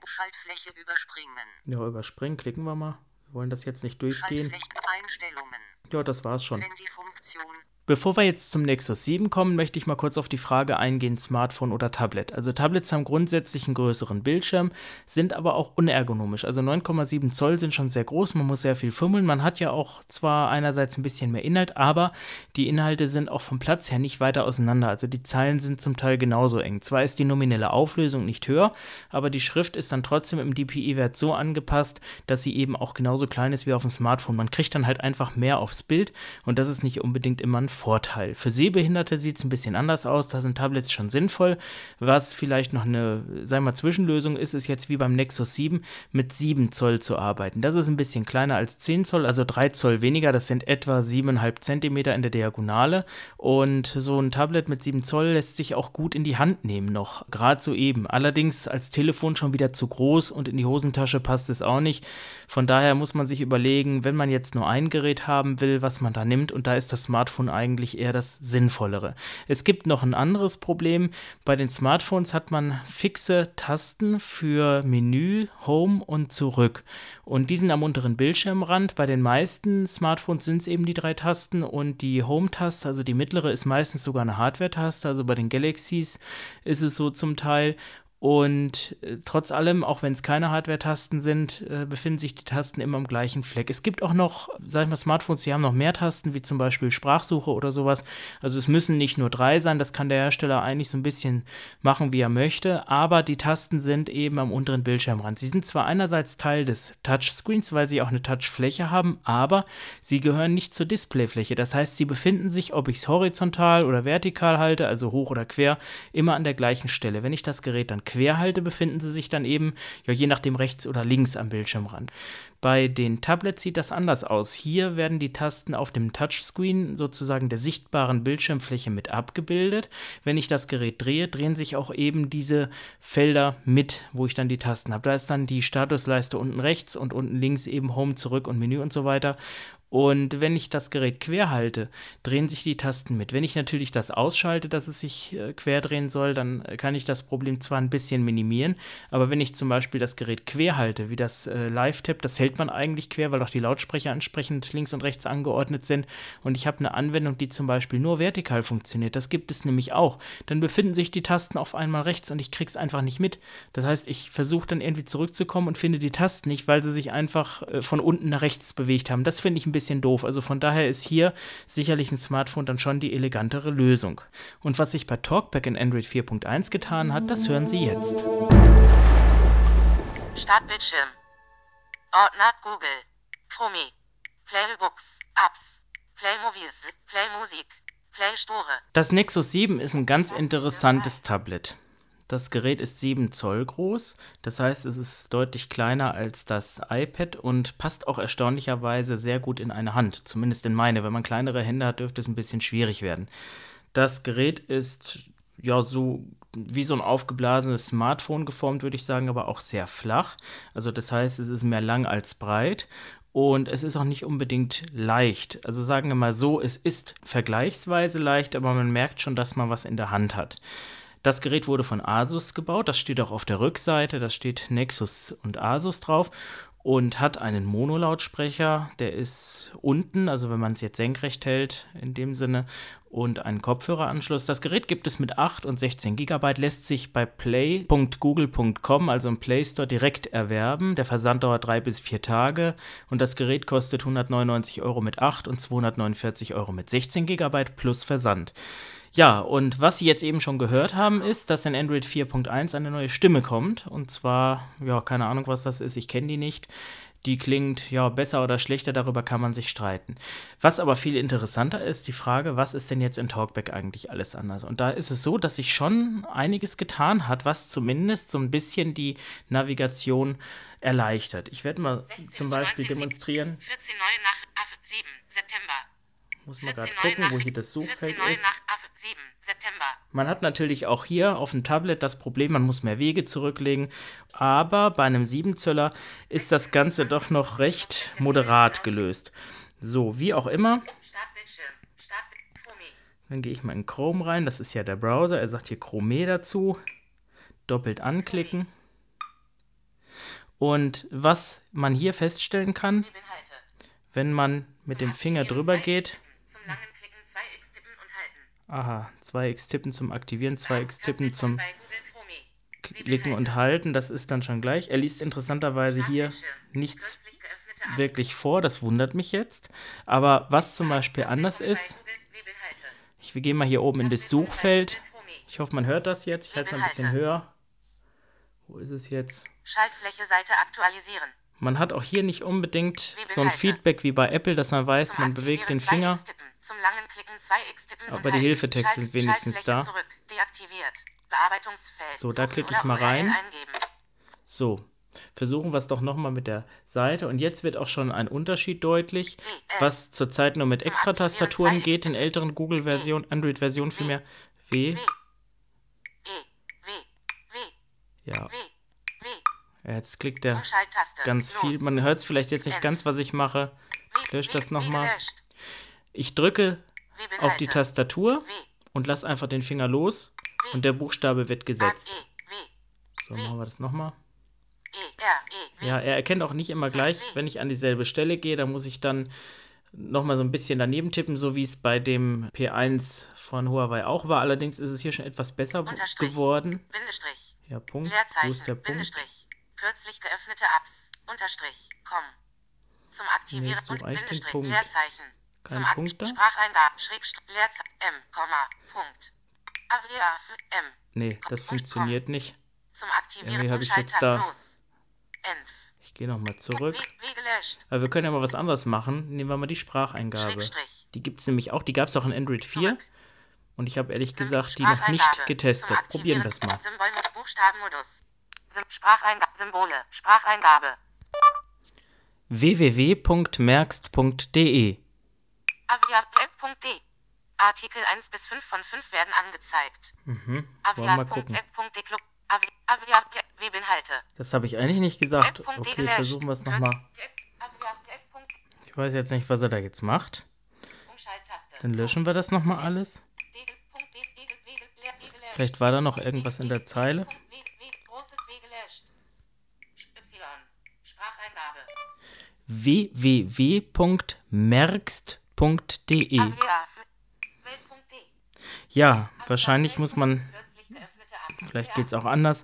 S5: Schaltfläche überspringen.
S2: Ja, überspringen, klicken wir mal. Wir wollen das jetzt nicht durchgehen.
S5: Schaltfläche Einstellungen.
S2: Ja, das war's schon.
S5: Wenn die Funktion
S2: Bevor wir jetzt zum Nexus 7 kommen, möchte ich mal kurz auf die Frage eingehen, Smartphone oder Tablet. Also Tablets haben grundsätzlich einen größeren Bildschirm, sind aber auch unergonomisch. Also 9,7 Zoll sind schon sehr groß, man muss sehr viel fummeln. Man hat ja auch zwar einerseits ein bisschen mehr Inhalt, aber die Inhalte sind auch vom Platz her nicht weiter auseinander. Also die Zeilen sind zum Teil genauso eng. Zwar ist die nominelle Auflösung nicht höher, aber die Schrift ist dann trotzdem im DPI-Wert so angepasst, dass sie eben auch genauso klein ist wie auf dem Smartphone. Man kriegt dann halt einfach mehr aufs Bild und das ist nicht unbedingt immer ein Vorteil. Für Sehbehinderte sieht es ein bisschen anders aus. Da sind Tablets schon sinnvoll. Was vielleicht noch eine, sagen wir Zwischenlösung ist, ist jetzt wie beim Nexus 7 mit 7 Zoll zu arbeiten. Das ist ein bisschen kleiner als 10 Zoll, also 3 Zoll weniger. Das sind etwa 7,5 Zentimeter in der Diagonale. Und so ein Tablet mit 7 Zoll lässt sich auch gut in die Hand nehmen noch, gerade so eben. Allerdings als Telefon schon wieder zu groß und in die Hosentasche passt es auch nicht. Von daher muss man sich überlegen, wenn man jetzt nur ein Gerät haben will, was man da nimmt. Und da ist das Smartphone eigentlich eher das Sinnvollere. Es gibt noch ein anderes Problem. Bei den Smartphones hat man fixe Tasten für Menü, Home und zurück. Und die sind am unteren Bildschirmrand. Bei den meisten Smartphones sind es eben die drei Tasten und die Home-Taste, also die mittlere, ist meistens sogar eine Hardware-Taste. Also bei den Galaxies ist es so zum Teil. Und äh, trotz allem, auch wenn es keine Hardware-Tasten sind, äh, befinden sich die Tasten immer am gleichen Fleck. Es gibt auch noch, sag ich mal, Smartphones, die haben noch mehr Tasten, wie zum Beispiel Sprachsuche oder sowas. Also es müssen nicht nur drei sein, das kann der Hersteller eigentlich so ein bisschen machen, wie er möchte, aber die Tasten sind eben am unteren Bildschirmrand. Sie sind zwar einerseits Teil des Touchscreens, weil sie auch eine Touchfläche haben, aber sie gehören nicht zur Displayfläche. Das heißt, sie befinden sich, ob ich es horizontal oder vertikal halte, also hoch oder quer, immer an der gleichen Stelle. Wenn ich das Gerät dann Querhalte befinden sie sich dann eben, ja, je nachdem rechts oder links am Bildschirmrand. Bei den Tablets sieht das anders aus. Hier werden die Tasten auf dem Touchscreen sozusagen der sichtbaren Bildschirmfläche mit abgebildet. Wenn ich das Gerät drehe, drehen sich auch eben diese Felder mit, wo ich dann die Tasten habe. Da ist dann die Statusleiste unten rechts und unten links eben Home, Zurück und Menü und so weiter. Und wenn ich das Gerät quer halte, drehen sich die Tasten mit. Wenn ich natürlich das ausschalte, dass es sich äh, quer drehen soll, dann kann ich das Problem zwar ein bisschen minimieren, aber wenn ich zum Beispiel das Gerät quer halte, wie das äh, Live-Tab, das hält man eigentlich quer, weil auch die Lautsprecher entsprechend links und rechts angeordnet sind. Und ich habe eine Anwendung, die zum Beispiel nur vertikal funktioniert. Das gibt es nämlich auch. Dann befinden sich die Tasten auf einmal rechts und ich kriege es einfach nicht mit. Das heißt, ich versuche dann irgendwie zurückzukommen und finde die Tasten nicht, weil sie sich einfach äh, von unten nach rechts bewegt haben. Das finde ich ein bisschen bisschen doof. Also von daher ist hier sicherlich ein Smartphone dann schon die elegantere Lösung. Und was sich bei Talkback in Android 4.1 getan hat, das hören Sie jetzt.
S5: Startbildschirm. Ordner Google. Chromie. Playbooks. Apps. Playmovies. Playmusik. Play Store.
S2: Das Nexus 7 ist ein ganz interessantes Tablet. Das Gerät ist 7 Zoll groß, das heißt, es ist deutlich kleiner als das iPad und passt auch erstaunlicherweise sehr gut in eine Hand, zumindest in meine. Wenn man kleinere Hände hat, dürfte es ein bisschen schwierig werden. Das Gerät ist ja so wie so ein aufgeblasenes Smartphone geformt, würde ich sagen, aber auch sehr flach. Also das heißt, es ist mehr lang als breit und es ist auch nicht unbedingt leicht. Also sagen wir mal so, es ist vergleichsweise leicht, aber man merkt schon, dass man was in der Hand hat. Das Gerät wurde von Asus gebaut, das steht auch auf der Rückseite, da steht Nexus und Asus drauf und hat einen Monolautsprecher, der ist unten, also wenn man es jetzt senkrecht hält in dem Sinne, und einen Kopfhöreranschluss. Das Gerät gibt es mit 8 und 16 GB, lässt sich bei play.google.com, also im Play Store, direkt erwerben. Der Versand dauert drei bis vier Tage und das Gerät kostet 199 Euro mit 8 und 249 Euro mit 16 GB plus Versand. Ja, und was Sie jetzt eben schon gehört haben, ist, dass in Android 4.1 eine neue Stimme kommt. Und zwar, ja, keine Ahnung, was das ist, ich kenne die nicht. Die klingt ja besser oder schlechter, darüber kann man sich streiten. Was aber viel interessanter ist, die Frage, was ist denn jetzt in Talkback eigentlich alles anders? Und da ist es so, dass sich schon einiges getan hat, was zumindest so ein bisschen die Navigation erleichtert. Ich werde mal 16, zum Beispiel 19, demonstrieren.
S5: 14 neu nach 7 September.
S2: Muss man gerade gucken, wo hier das Suchfeld ist. Man hat natürlich auch hier auf dem Tablet das Problem, man muss mehr Wege zurücklegen. Aber bei einem 7 Zöller ist das Ganze doch noch recht moderat gelöst. So, wie auch immer. Dann gehe ich mal in Chrome rein. Das ist ja der Browser. Er sagt hier Chrome dazu. Doppelt anklicken. Und was man hier feststellen kann, wenn man mit dem Finger drüber geht, Aha, 2x tippen zum Aktivieren, 2x tippen zum Klicken und Halten, das ist dann schon gleich. Er liest interessanterweise hier nichts wirklich vor, das wundert mich jetzt. Aber was zum Beispiel anders ist, ich gehe mal hier oben in das Suchfeld. Ich hoffe, man hört das jetzt. Ich halte es ein bisschen höher. Wo ist es jetzt?
S5: Schaltfläche Seite aktualisieren.
S2: Man hat auch hier nicht unbedingt so ein. Feedback wie bei Apple, dass man weiß, man bewegt den Finger.
S5: 2x tippen. Zum langen Klicken 2x tippen
S2: Aber die. Hilfetexte sind wenigstens da. So, da klicke ich mal rein. So, versuchen wir es doch nochmal mit der Seite. Und jetzt wird auch schon ein Unterschied deutlich,
S5: DS.
S2: was zurzeit nur mit Extra-Tastaturen geht, in älteren Google-Versionen, Android-Versionen vielmehr. W,
S5: W. E. W. W.
S2: ja. Jetzt klickt er ganz viel. Man hört es vielleicht jetzt nicht ganz, was ich mache.
S5: W.
S2: das
S5: W
S2: noch mal.
S5: gelöscht.
S2: Ich drücke auf die. Tastatur und lasse einfach den Finger los und der Buchstabe wird gesetzt.
S5: E.
S2: So, machen wir das nochmal.
S5: E. E.
S2: Ja, er erkennt auch nicht immer gleich, wenn ich an dieselbe Stelle gehe, da muss ich dann nochmal so ein bisschen daneben tippen, so wie es bei dem P1 von Huawei auch war. Allerdings ist es hier schon etwas besser geworden. Ja, Punkt. Wo ist der Punkt?
S5: Kürzlich geöffnete Apps. Unterstrich. Com. Zum Aktivieren
S2: such
S5: und Bindestrich.
S2: Punkt.
S5: Leerzeichen.
S2: Kein
S5: Zum
S2: Punkt da?
S5: Spracheingabe. Schrägstrich. Leerzeichen. M. Komma. Punkt. Avia. M.
S2: Nee, das funktioniert nicht.
S5: Zum Aktivieren
S2: Irgendwie hab ich jetzt da-. Ich gehe nochmal zurück. Aber wir können ja mal was anderes machen. Nehmen wir mal die Spracheingabe. Die gibt es nämlich auch. Die gab es auch in Android 4.
S5: Zurück.
S2: Und ich habe ehrlich gesagt die noch nicht getestet. Probieren wir es mal.
S5: Spracheingabe. Symbole. Spracheingabe.
S2: www.merkst.de
S5: Aviab.de. Artikel 1 bis 5 von 5 werden angezeigt.
S2: Mhm.
S5: Aviab.app.de Club. Avi- Aviab Webinhalte.
S2: Das habe ich eigentlich nicht gesagt. Okay, versuchen wir es nochmal. Ich weiß jetzt nicht, was er da jetzt macht. Dann löschen wir das nochmal alles. Vielleicht war da noch irgendwas in der Zeile.
S5: Punkt, Weg- Weg- Großes W gelöscht. Y. Spracheingabe.
S2: www.merkst.de.
S5: Welt.de.
S2: Ja, wahrscheinlich muss man, vielleicht geht es auch anders.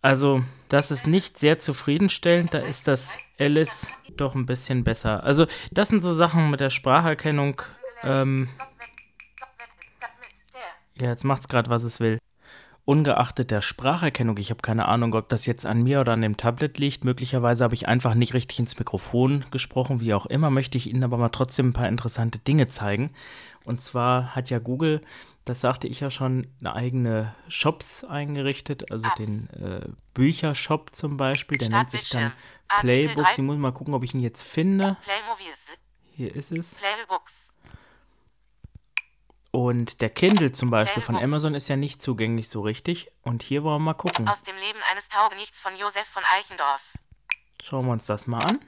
S2: Also, das ist nicht sehr zufriedenstellend. Da ist das Alice doch ein bisschen besser. Also, das sind so Sachen mit der Spracherkennung. Ähm. Ja, jetzt macht's gerade, was es will. Ungeachtet der Spracherkennung, ich habe keine Ahnung, ob das jetzt an mir oder an dem Tablet liegt. Möglicherweise habe ich einfach nicht richtig ins Mikrofon gesprochen, wie auch immer, möchte ich Ihnen aber mal trotzdem ein paar interessante Dinge zeigen. Und zwar hat ja Google, das sagte ich ja schon, eine eigene Shops eingerichtet, also
S5: Apps.
S2: den äh, Büchershop zum Beispiel, der nennt sich dann Playbooks. Ich muss mal gucken, ob ich ihn jetzt finde.
S5: Playmovies.
S2: Hier ist es.
S5: Playbooks.
S2: Und der Kindle zum Beispiel von. Amazon ist ja nicht zugänglich so richtig. Und hier wollen wir mal gucken.
S5: Aus dem Leben eines Taugenichts von Josef von Eichendorff.
S2: Schauen wir uns das mal an.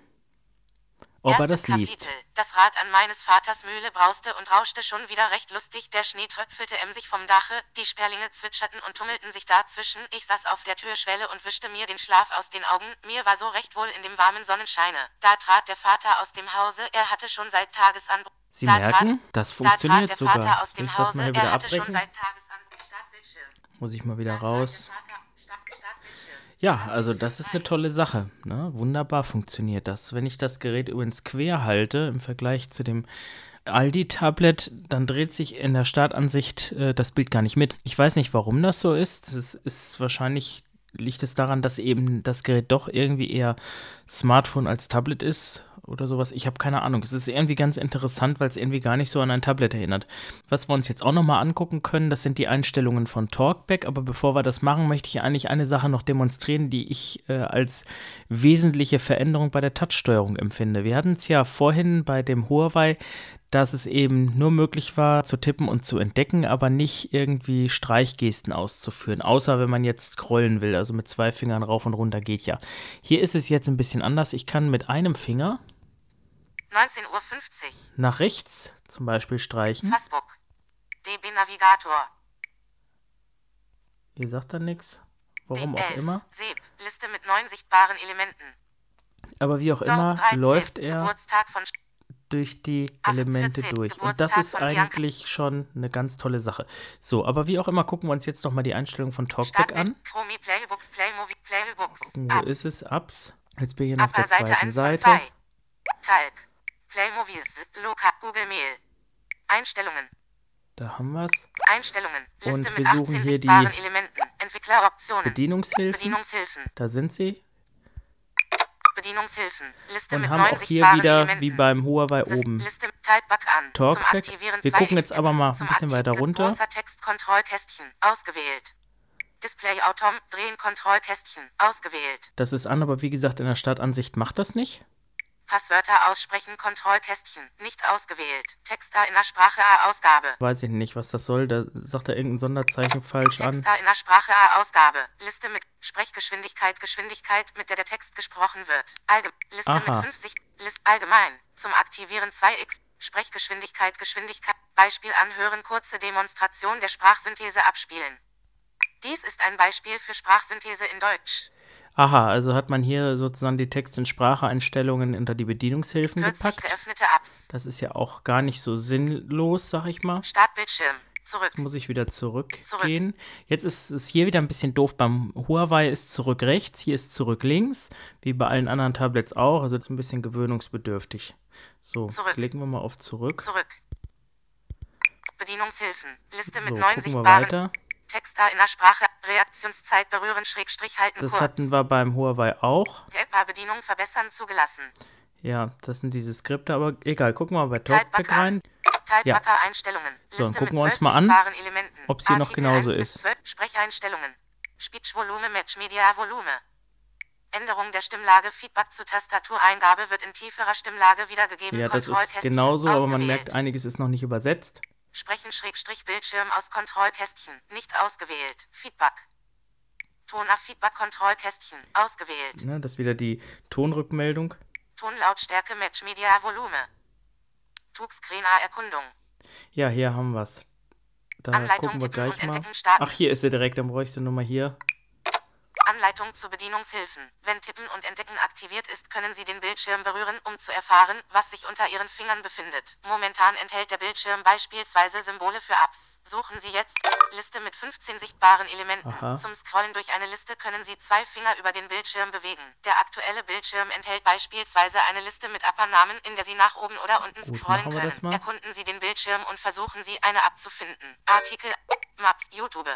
S2: Ob er das liest.
S5: Kapitel. Das Rad an meines Vaters Mühle brauste und rauschte schon wieder recht lustig. Der Schnee tröpfelte emsig vom Dache, die Sperlinge zwitscherten und tummelten sich dazwischen. Ich saß auf der Türschwelle und wischte mir den Schlaf aus den Augen. Mir war so recht wohl in dem warmen Sonnenscheine. Da trat der Vater aus dem Hause. Er hatte schon seit Tagesanbruch.
S2: Sie
S5: da
S2: merken, das
S5: da
S2: funktioniert
S5: trat der Vater
S2: sogar.
S5: aus
S2: Jetzt
S5: dem
S2: will ich das mal hier wieder
S5: er hatte schon
S2: abbrechen.
S5: seit Tagesanbruch Startbildschirm.
S2: Muss ich mal wieder
S5: Da
S2: raus.
S5: der Vater- Start- Startbildschirm.
S2: Ja, also das ist eine tolle Sache. Ne? Wunderbar funktioniert das. Wenn ich das Gerät übrigens quer halte im Vergleich zu dem Aldi-Tablet, dann dreht sich in der Startansicht äh, das Bild gar nicht mit. Ich weiß nicht, warum das so ist. Es ist wahrscheinlich liegt es daran, dass eben das Gerät doch irgendwie eher Smartphone als Tablet ist oder sowas. Ich habe keine Ahnung. Es ist irgendwie ganz interessant, weil es irgendwie gar nicht so an ein Tablet erinnert. Was wir uns jetzt auch nochmal angucken können, das sind die Einstellungen von Talkback. Aber bevor wir das machen, möchte ich eigentlich eine Sache noch demonstrieren, die ich äh, als wesentliche Veränderung bei der Touchsteuerung empfinde. Wir hatten es ja vorhin bei dem Huawei, dass es eben nur möglich war zu tippen und zu entdecken, aber nicht irgendwie Streichgesten auszuführen, außer wenn man jetzt scrollen will, also mit zwei Fingern rauf und runter geht ja. Hier ist es jetzt ein bisschen anders. Ich kann mit einem Finger
S5: 19.50 Uhr.
S2: nach rechts zum Beispiel streichen.
S5: Fassbook. DB Navigator.
S2: Ihr sagt da nichts. Warum auch
S5: D11.
S2: immer.
S5: Seb. Liste mit neun sichtbaren Elementen.
S2: Aber wie auch
S5: Dort
S2: immer
S5: 13.
S2: läuft er
S5: Geburtstag
S2: durch die Elemente
S5: 14,
S2: durch. Und das
S5: Geburtstag
S2: ist
S5: von Bianca.
S2: eigentlich schon eine ganz tolle Sache. So, aber wie auch immer, gucken wir uns jetzt nochmal die Einstellung von Talkback an.
S5: Chromie Playbooks. Playmovie. Playbooks.
S2: Gucken, wo
S5: Apps.
S2: ist es? Apps. Jetzt bin ich hier auf der zweiten
S5: 1 von
S2: Seite.
S5: 2. Talk. Playmovies. Loka. Google Mail. Einstellungen.
S2: Da haben wir es.
S5: Einstellungen. Liste
S2: Und
S5: mit
S2: wir
S5: 18
S2: suchen hier die
S5: Elementen. Entwickleroptionen.
S2: Bedienungshilfen.
S5: Bedienungshilfen.
S2: Da sind sie.
S5: Bedienungshilfen. Liste
S2: und
S5: mit
S2: haben auch hier wieder
S5: Elementen.
S2: wie beim Huawei
S5: Liste-
S2: oben
S5: Liste
S2: Talkback. Wir gucken jetzt aber mal ein bisschen weiter runter.
S5: Großer Textkontrollkästchen. Ausgewählt. Display Autom. Drehen Kontrollkästchen. Ausgewählt.
S2: Das ist an, aber wie gesagt, in der Startansicht macht das nicht.
S5: Passwörter aussprechen. Kontrollkästchen. Nicht ausgewählt. Texter in der Sprache A. Ausgabe.
S2: Weiß ich nicht, was das soll. Da sagt er irgendein Sonderzeichen falsch an.
S5: Texter in der Sprache A. Ausgabe. Liste mit Sprechgeschwindigkeit. Geschwindigkeit, mit der der Text gesprochen wird. Allgem Liste
S2: Aha.
S5: mit 50. List allgemein. Zum Aktivieren 2x. Sprechgeschwindigkeit. Geschwindigkeit. Beispiel anhören. Kurze Demonstration der Sprachsynthese abspielen. Dies ist ein Beispiel für Sprachsynthese in Deutsch.
S2: Aha, also hat man hier sozusagen die Text- und Spracheinstellungen unter die Bedienungshilfen
S5: Kürzlich
S2: gepackt.
S5: geöffnete Apps.
S2: Das ist ja auch gar nicht so sinnlos, sag ich mal.
S5: Startbildschirm. Zurück.
S2: Jetzt muss ich wieder zurückgehen. Jetzt ist es hier wieder ein bisschen doof. Beim Huawei ist zurück rechts, hier ist zurück links, wie bei allen anderen Tablets auch. Also das ist ein bisschen gewöhnungsbedürftig. So,
S5: Zurück.
S2: klicken wir mal auf zurück.
S5: Zurück. Bedienungshilfen. Liste mit
S2: So,
S5: neun
S2: gucken wir
S5: sichtbaren
S2: weiter.
S5: Texter in der Sprache. Reaktionszeit berühren, Schrägstrich halten
S2: Das
S5: kurz.
S2: hatten wir beim Huawei auch.
S5: Helper-Bedienung verbessern zugelassen.
S2: Ja, das sind diese Skripte, aber egal. Gucken wir mal bei Talkback rein.
S5: Typebacker-Einstellungen.
S2: So, dann gucken wir uns mal an, ob's hier noch genauso
S5: 1 bis
S2: ist.
S5: 12. Sprecheinstellungen. Speech-Volume, Match-Media-Volume. Änderung der Stimmlage, Feedback zu Tastatureingabe wird in tieferer Stimmlage wiedergegeben.
S2: Ja, das ist genauso, aber man merkt, einiges ist noch nicht übersetzt.
S5: Sprechen Schrägstrich Bildschirm aus Kontrollkästchen. Nicht ausgewählt. Feedback. Ton auf Feedback Kontrollkästchen. Ausgewählt.
S2: Ne, das ist wieder die Tonrückmeldung.
S5: Tonlautstärke Match Media Volume. Tugscreener Erkundung.
S2: Ja, hier haben wir es. Da
S5: Anleitung
S2: gucken wir gleich mal. Ach, hier ist sie direkt, dann bräuchte ich sie nur mal hier.
S5: Anleitung zu Bedienungshilfen. Wenn Tippen und Entdecken aktiviert ist, können Sie den Bildschirm berühren, um zu erfahren, was sich unter Ihren Fingern befindet. Momentan enthält der Bildschirm beispielsweise Symbole für Apps. Suchen Sie jetzt Liste mit 15 sichtbaren Elementen.
S2: Aha.
S5: Zum Scrollen durch eine Liste können Sie zwei Finger über den Bildschirm bewegen. Der aktuelle Bildschirm enthält beispielsweise eine Liste mit Appernamen, in der Sie nach oben oder unten
S2: Gut,
S5: scrollen können. Erkunden Sie den Bildschirm und versuchen Sie, eine App zu finden. Artikel, Maps, YouTube.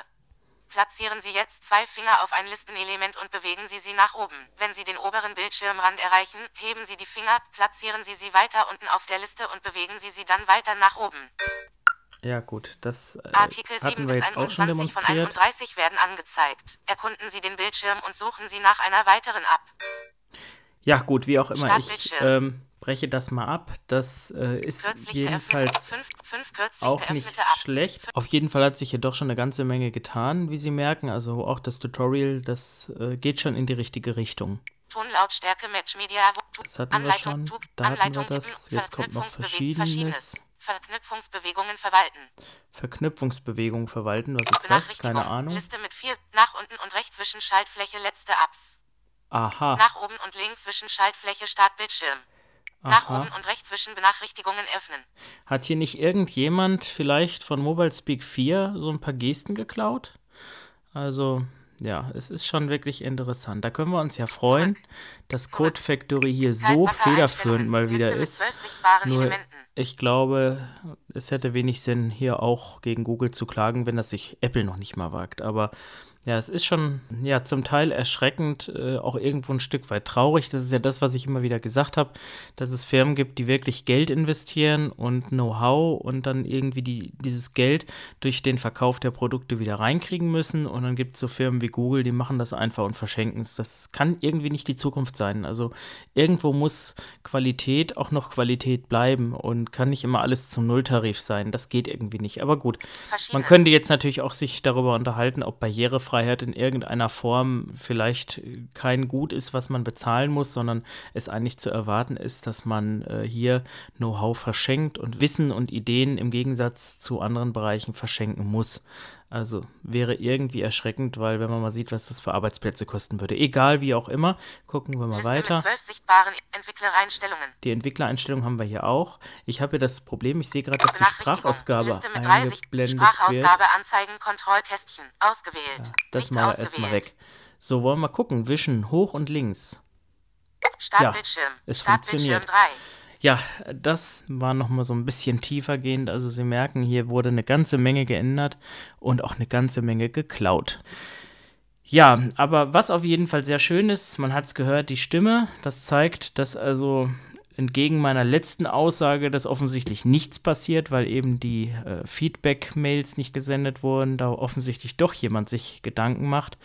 S5: Platzieren Sie jetzt zwei Finger auf ein Listenelement und bewegen Sie sie nach oben. Wenn Sie den oberen Bildschirmrand erreichen, heben Sie die Finger, platzieren Sie sie weiter unten auf der Liste und bewegen Sie sie dann weiter nach oben.
S2: Ja, gut, das äh,
S5: Artikel 7
S2: hatten wir
S5: bis
S2: jetzt auch schon
S5: 21 von
S2: demonstriert.
S5: 31 werden angezeigt. Erkunden Sie den Bildschirm und suchen Sie nach einer weiteren App.
S2: Ja, gut, wie auch immer. Ich ähm, breche das mal ab. Das äh, ist
S5: Kürzlich
S2: jedenfalls
S5: fünf, fünf kürzlich
S2: auch nicht
S5: Apps.
S2: schlecht. Auf jeden Fall hat sich hier doch schon eine ganze Menge getan, wie Sie merken. Also auch das Tutorial, das äh, geht schon in die richtige Richtung.
S5: Tonlautstärke Match Media.
S2: Das hatten wir schon. Da hatten wir das. Jetzt kommt noch Verschiedenes.
S5: Verknüpfungsbewegungen verwalten.
S2: Verknüpfungsbewegung verwalten. Was ist das? Keine Ahnung.
S5: Liste mit vier nach unten und rechts zwischen Schaltfläche letzte Apps.
S2: Aha.
S5: Nach oben und links zwischen Schaltfläche Startbildschirm. Nach
S2: Aha.
S5: oben und rechts zwischen Benachrichtigungen öffnen.
S2: Hat hier nicht irgendjemand vielleicht von Mobile Speak 4 so ein paar Gesten geklaut? Also, ja, es ist schon wirklich interessant. Da können wir uns ja freuen, dass
S5: Zurück.
S2: Code Factory hier so federführend mal wieder ist. Nur
S5: Elementen.
S2: ich glaube, es hätte wenig Sinn, hier auch gegen Google zu klagen, wenn das sich Apple noch nicht mal wagt. Aber ja, es ist schon ja zum Teil erschreckend, äh, auch irgendwo ein Stück weit traurig. Das ist ja das, was ich immer wieder gesagt habe, dass es Firmen gibt, die wirklich Geld investieren und Know-how und dann irgendwie die, dieses Geld durch den Verkauf der Produkte wieder reinkriegen müssen. Und dann gibt es so Firmen wie Google, die machen das einfach und verschenken es. Das kann irgendwie nicht die Zukunft sein. Also irgendwo muss Qualität auch noch Qualität bleiben und kann nicht immer alles zum Nulltarif sein. Das geht irgendwie nicht. Aber gut, man könnte jetzt natürlich auch sich darüber unterhalten, ob Barrierefreiheit in irgendeiner Form vielleicht kein Gut ist, was man bezahlen muss, sondern es eigentlich zu erwarten ist, dass man äh, hier Know-how verschenkt und Wissen und Ideen im Gegensatz zu anderen Bereichen verschenken muss. Also wäre irgendwie erschreckend, weil wenn man mal sieht, was das für Arbeitsplätze kosten würde. Egal wie auch immer, gucken wir mal
S5: Liste
S2: weiter.
S5: Entwicklereinstellungen.
S2: Die Entwicklereinstellung haben wir hier auch. Ich habe hier das Problem, ich sehe gerade, dass die. Sprachausgabe
S5: Liste mit
S2: eingeblendet wird.
S5: Sprachausgabe anzeigen Kontrollkästchen. Ausgewählt.
S2: Das
S5: Nicht
S2: machen wir erstmal weg. So, wollen wir gucken. Wischen, hoch und links.
S5: Startbildschirm.
S2: es
S5: Startbildschirm
S2: funktioniert.
S5: 3.
S2: Ja, das war nochmal so ein bisschen tiefergehend. Also Sie merken, hier wurde eine ganze Menge geändert und auch eine ganze Menge geklaut. Ja, aber was auf jeden Fall sehr schön ist, man hat es gehört, die Stimme, das zeigt, dass also entgegen meiner letzten Aussage, dass offensichtlich nichts passiert, weil eben die äh, Feedback-Mails nicht gesendet wurden, da offensichtlich doch jemand sich Gedanken macht.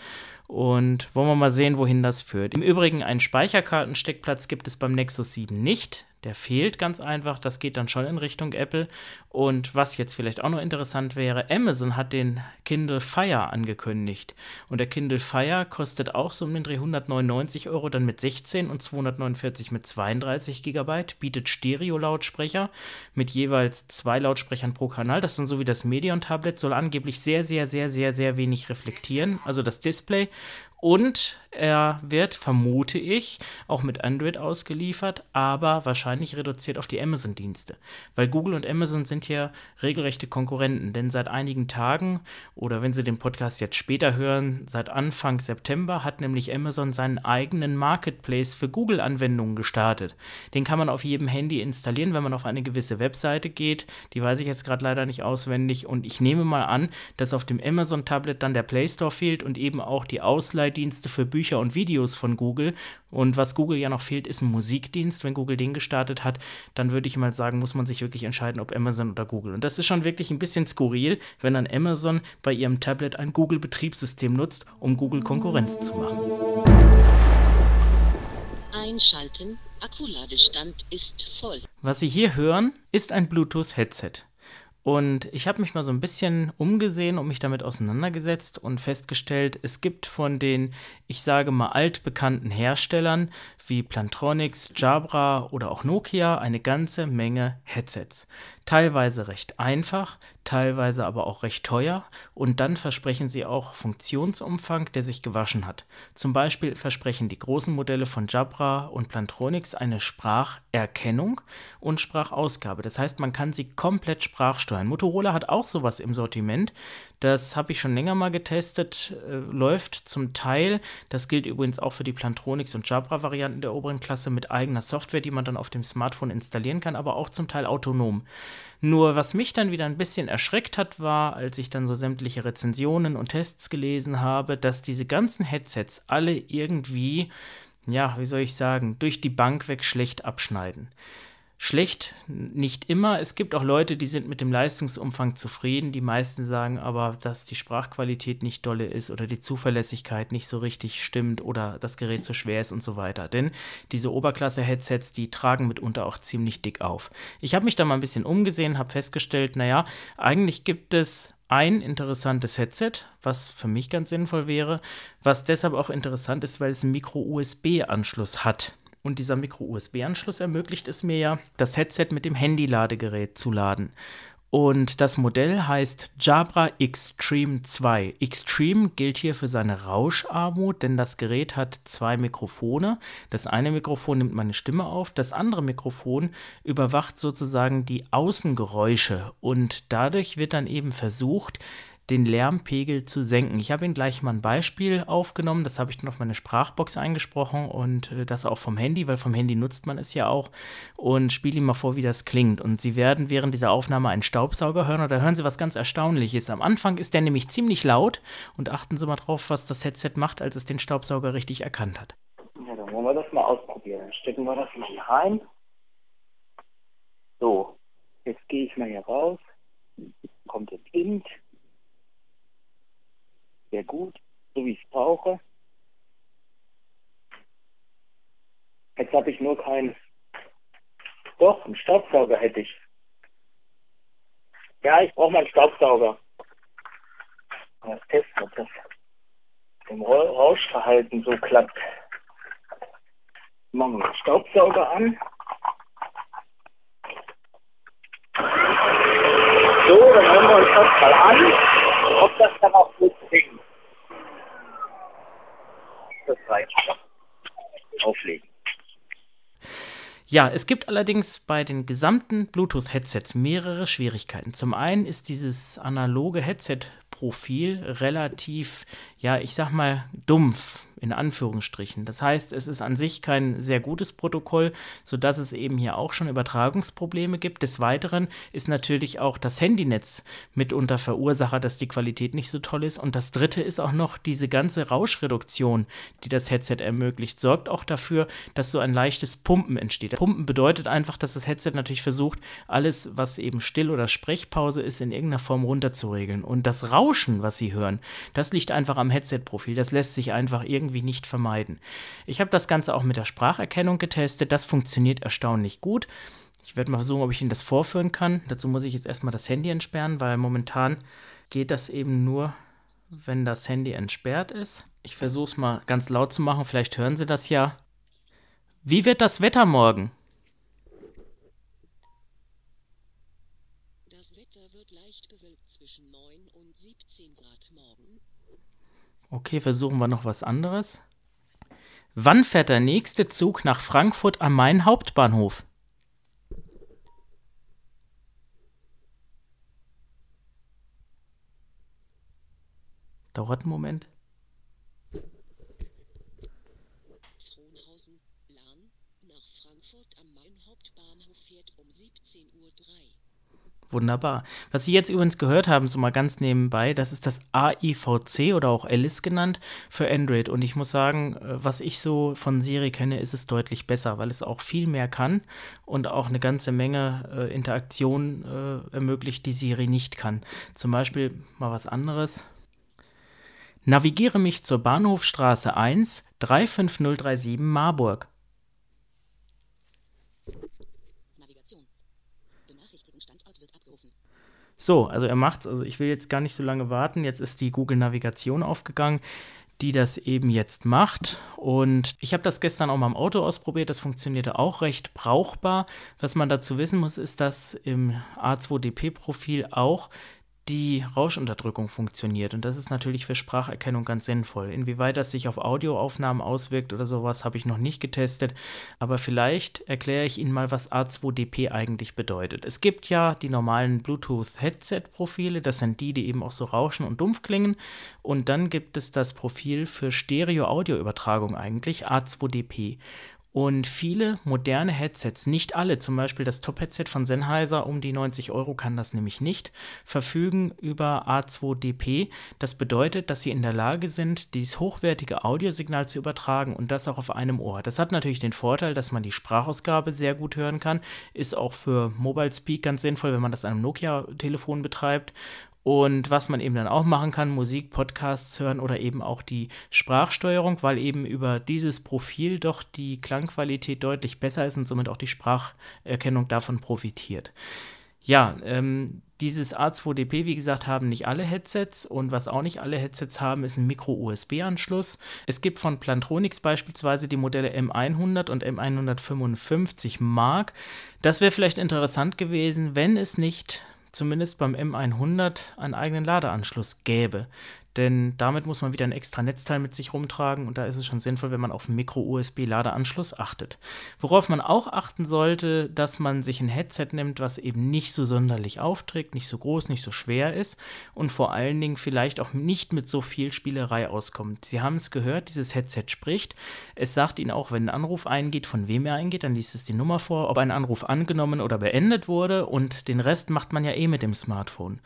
S2: Und wollen wir mal sehen, wohin das führt. Im Übrigen, einen Speicherkartensteckplatz gibt es beim Nexus 7 nicht. Der fehlt ganz einfach. Das geht dann schon in Richtung Apple. Und was jetzt vielleicht auch noch interessant wäre, Amazon hat den Kindle Fire angekündigt. Und der Kindle Fire kostet auch so um den Dreh 199 Euro, dann mit 16 und 249 mit 32 Gigabyte, bietet Stereo-Lautsprecher mit jeweils zwei Lautsprechern pro Kanal. Das dann so wie das Medion-Tablet, soll angeblich sehr, sehr, sehr, sehr, sehr wenig reflektieren, also das Display. Und er wird, vermute ich, auch mit Android ausgeliefert, aber wahrscheinlich reduziert auf die Amazon-Dienste. Weil Google und Amazon sind hier regelrechte Konkurrenten, denn seit einigen Tagen oder wenn Sie den Podcast jetzt später hören, seit Anfang September hat nämlich Amazon seinen eigenen Marketplace für Google-Anwendungen gestartet. Den kann man auf jedem Handy installieren, wenn man auf eine gewisse Webseite geht. Die weiß ich jetzt gerade leider nicht auswendig und ich nehme mal an, dass auf dem Amazon-Tablet dann der Play Store fehlt und eben auch die Ausleih Dienste für Bücher und Videos von Google. Und was Google ja noch fehlt, ist ein Musikdienst. Wenn Google den gestartet hat, dann würde ich mal sagen, muss man sich wirklich entscheiden, ob Amazon oder Google. Und das ist schon wirklich ein bisschen skurril, wenn dann Amazon bei ihrem Tablet ein Google-Betriebssystem nutzt, um Google Konkurrenz zu machen.
S7: Einschalten, Akkuladestand ist voll.
S2: Was Sie hier hören, ist ein Bluetooth-Headset. Und ich habe mich mal so ein bisschen umgesehen und mich damit auseinandergesetzt und festgestellt, es gibt von den, ich sage mal, altbekannten Herstellern wie Plantronics, Jabra oder auch Nokia eine ganze Menge Headsets. Teilweise recht einfach, teilweise aber auch recht teuer und dann versprechen sie auch Funktionsumfang, der sich gewaschen hat. Zum Beispiel versprechen die großen Modelle von Jabra und Plantronics eine Spracherkennung und Sprachausgabe. Das heißt, man kann sie komplett sprachsteuern. Motorola hat auch sowas im Sortiment. Das habe ich schon länger mal getestet, äh, läuft zum Teil. Das gilt übrigens auch für die Plantronics und Jabra-Varianten der oberen Klasse mit eigener Software, die man dann auf dem Smartphone installieren kann, aber auch zum Teil autonom. Nur was mich dann wieder ein bisschen erschreckt hat, war, als ich dann so sämtliche Rezensionen und Tests gelesen habe, dass diese ganzen Headsets alle irgendwie, ja, wie soll ich sagen, durch die Bank weg schlecht abschneiden schlecht, nicht immer. Es gibt auch Leute, die sind mit dem Leistungsumfang zufrieden. Die meisten sagen aber, dass die Sprachqualität nicht dolle ist oder die Zuverlässigkeit nicht so richtig stimmt oder das Gerät zu schwer ist und so weiter. Denn diese Oberklasse-Headsets, die tragen mitunter auch ziemlich dick auf. Ich habe mich da mal ein bisschen umgesehen, habe festgestellt, naja, eigentlich gibt es ein interessantes Headset, was für mich ganz sinnvoll wäre, was deshalb auch interessant ist, weil es einen Micro-USB-Anschluss hat. Und dieser Micro-USB-Anschluss ermöglicht es mir ja, das Headset mit dem Handy-Ladegerät zu laden. Und das Modell heißt Jabra Extreme 2. Extreme gilt hier für seine Rauscharmut, denn das Gerät hat zwei Mikrofone. Das eine Mikrofon nimmt meine Stimme auf, das andere Mikrofon überwacht sozusagen die Außengeräusche und dadurch wird dann eben versucht, den Lärmpegel zu senken. Ich habe Ihnen gleich mal ein Beispiel aufgenommen, das habe ich dann auf meine Sprachbox eingesprochen und äh, das auch vom Handy, weil vom Handy nutzt man es ja auch und spiele Ihnen mal vor, wie das klingt. Und Sie werden während dieser Aufnahme einen Staubsauger hören da hören Sie was ganz Erstaunliches. Am Anfang ist der nämlich ziemlich laut und achten Sie mal drauf, was das Headset macht, als es den Staubsauger richtig erkannt hat.
S8: Ja, dann wollen wir das mal ausprobieren. Dann stecken wir das mal hier rein. So, jetzt gehe ich mal hier raus. Kommt jetzt Int sehr gut, so wie ich es brauche. Jetzt habe ich nur keinen. Doch, einen Staubsauger hätte ich. Ja, ich brauche mal einen Staubsauger. Das testen, ob das im Rauschverhalten so klappt. Machen wir den Staubsauger an. So, dann hören wir uns das mal an, ob das dann auch gut klingt. Schon. Auflegen.
S2: Ja, es gibt allerdings bei den gesamten Bluetooth-Headsets mehrere Schwierigkeiten. Zum einen ist dieses analoge Headset-Profil relativ, ja, ich sag mal, dumpf in Anführungsstrichen. Das heißt, es ist an sich kein sehr gutes Protokoll, sodass es eben hier auch schon Übertragungsprobleme gibt. Des Weiteren ist natürlich auch das Handynetz mitunter Verursacher, dass die Qualität nicht so toll ist. Und das dritte ist auch noch diese ganze Rauschreduktion, die das Headset ermöglicht, sorgt auch dafür, dass so ein leichtes Pumpen entsteht. Pumpen bedeutet einfach, dass das Headset natürlich versucht, alles, was eben Still- oder Sprechpause ist, in irgendeiner Form runterzuregeln. Und das Rauschen, was Sie hören, das liegt einfach am Headset-Profil. Das lässt sich einfach irgendwie nicht vermeiden. Ich habe das Ganze auch mit der Spracherkennung getestet. Das funktioniert erstaunlich gut. Ich werde mal versuchen, ob ich Ihnen das vorführen kann. Dazu muss ich jetzt erstmal das Handy entsperren, weil momentan geht das eben nur, wenn das Handy entsperrt ist. Ich versuche es mal ganz laut zu machen. Vielleicht hören Sie das ja. Wie wird das Wetter morgen?
S7: Das Wetter wird leicht bewölkt zwischen 9 und 17 Grad morgen.
S2: Okay, versuchen wir noch was anderes. Wann fährt der nächste Zug nach Frankfurt am Main Hauptbahnhof? Dauert einen Moment.
S7: Frohnhausen, Lahn, nach Frankfurt am Main Hauptbahnhof fährt um 17.03 Uhr.
S2: Wunderbar. Was Sie jetzt übrigens gehört haben, so mal ganz nebenbei, das ist das AIVC oder auch Alice genannt für Android. Und ich muss sagen, äh, was ich so von Siri kenne, ist es deutlich besser, weil es auch viel mehr kann und auch eine ganze Menge äh, Interaktion äh, ermöglicht, die Siri nicht kann. Zum Beispiel mal was anderes. Navigiere mich zur Bahnhofstraße 1 35037 Marburg.
S7: Navigation. Benachrichtigen Standort wird abgerufen.
S2: So, also er macht's. Also ich will jetzt gar nicht so lange warten. Jetzt ist die Google Navigation aufgegangen, die das eben jetzt macht. Und ich habe das gestern auch mal im Auto ausprobiert. Das funktionierte auch recht brauchbar. Was man dazu wissen muss, ist, dass im A2DP-Profil auch die Rauschunterdrückung funktioniert. Und das ist natürlich für Spracherkennung ganz sinnvoll. Inwieweit das sich auf Audioaufnahmen auswirkt oder sowas, habe ich noch nicht getestet. Aber vielleicht erkläre ich Ihnen mal, was A2DP eigentlich bedeutet. Es gibt ja die normalen Bluetooth-Headset-Profile. Das sind die, die eben auch so rauschen und dumpf klingen. Und dann gibt es das Profil für Stereo-Audio-Übertragung eigentlich, A2DP. Und viele moderne Headsets, nicht alle, zum Beispiel das Top-Headset von Sennheiser um die 90 Euro kann das nämlich nicht, verfügen über A2DP. Das bedeutet, dass sie in der Lage sind, dieses hochwertige Audiosignal zu übertragen und das auch auf einem Ohr. Das hat natürlich den Vorteil, dass man die Sprachausgabe sehr gut hören kann, ist auch für Mobile Speak ganz sinnvoll, wenn man das an einem Nokia-Telefon betreibt und was man eben dann auch machen kann, Musik, Podcasts hören oder eben auch die Sprachsteuerung, weil eben über dieses Profil doch die Klangqualität deutlich besser ist und somit auch die Spracherkennung davon profitiert. Ja, ähm, dieses A2DP, wie gesagt, haben nicht alle Headsets und was auch nicht alle Headsets haben, ist ein Micro-USB-Anschluss. Es gibt von Plantronics beispielsweise die Modelle M100 und M155 Mark. Das wäre vielleicht interessant gewesen, wenn es nicht zumindest beim M100 einen eigenen Ladeanschluss gäbe. Denn damit muss man wieder ein extra Netzteil mit sich rumtragen und da ist es schon sinnvoll, wenn man auf einen Micro-USB-Ladeanschluss achtet. Worauf man auch achten sollte, dass man sich ein Headset nimmt, was eben nicht so sonderlich aufträgt, nicht so groß, nicht so schwer ist und vor allen Dingen vielleicht auch nicht mit so viel Spielerei auskommt. Sie haben es gehört, dieses Headset spricht. Es sagt Ihnen auch, wenn ein Anruf eingeht, von wem er eingeht, dann liest es die Nummer vor, ob ein Anruf angenommen oder beendet wurde und den Rest macht man ja eh mit dem Smartphone.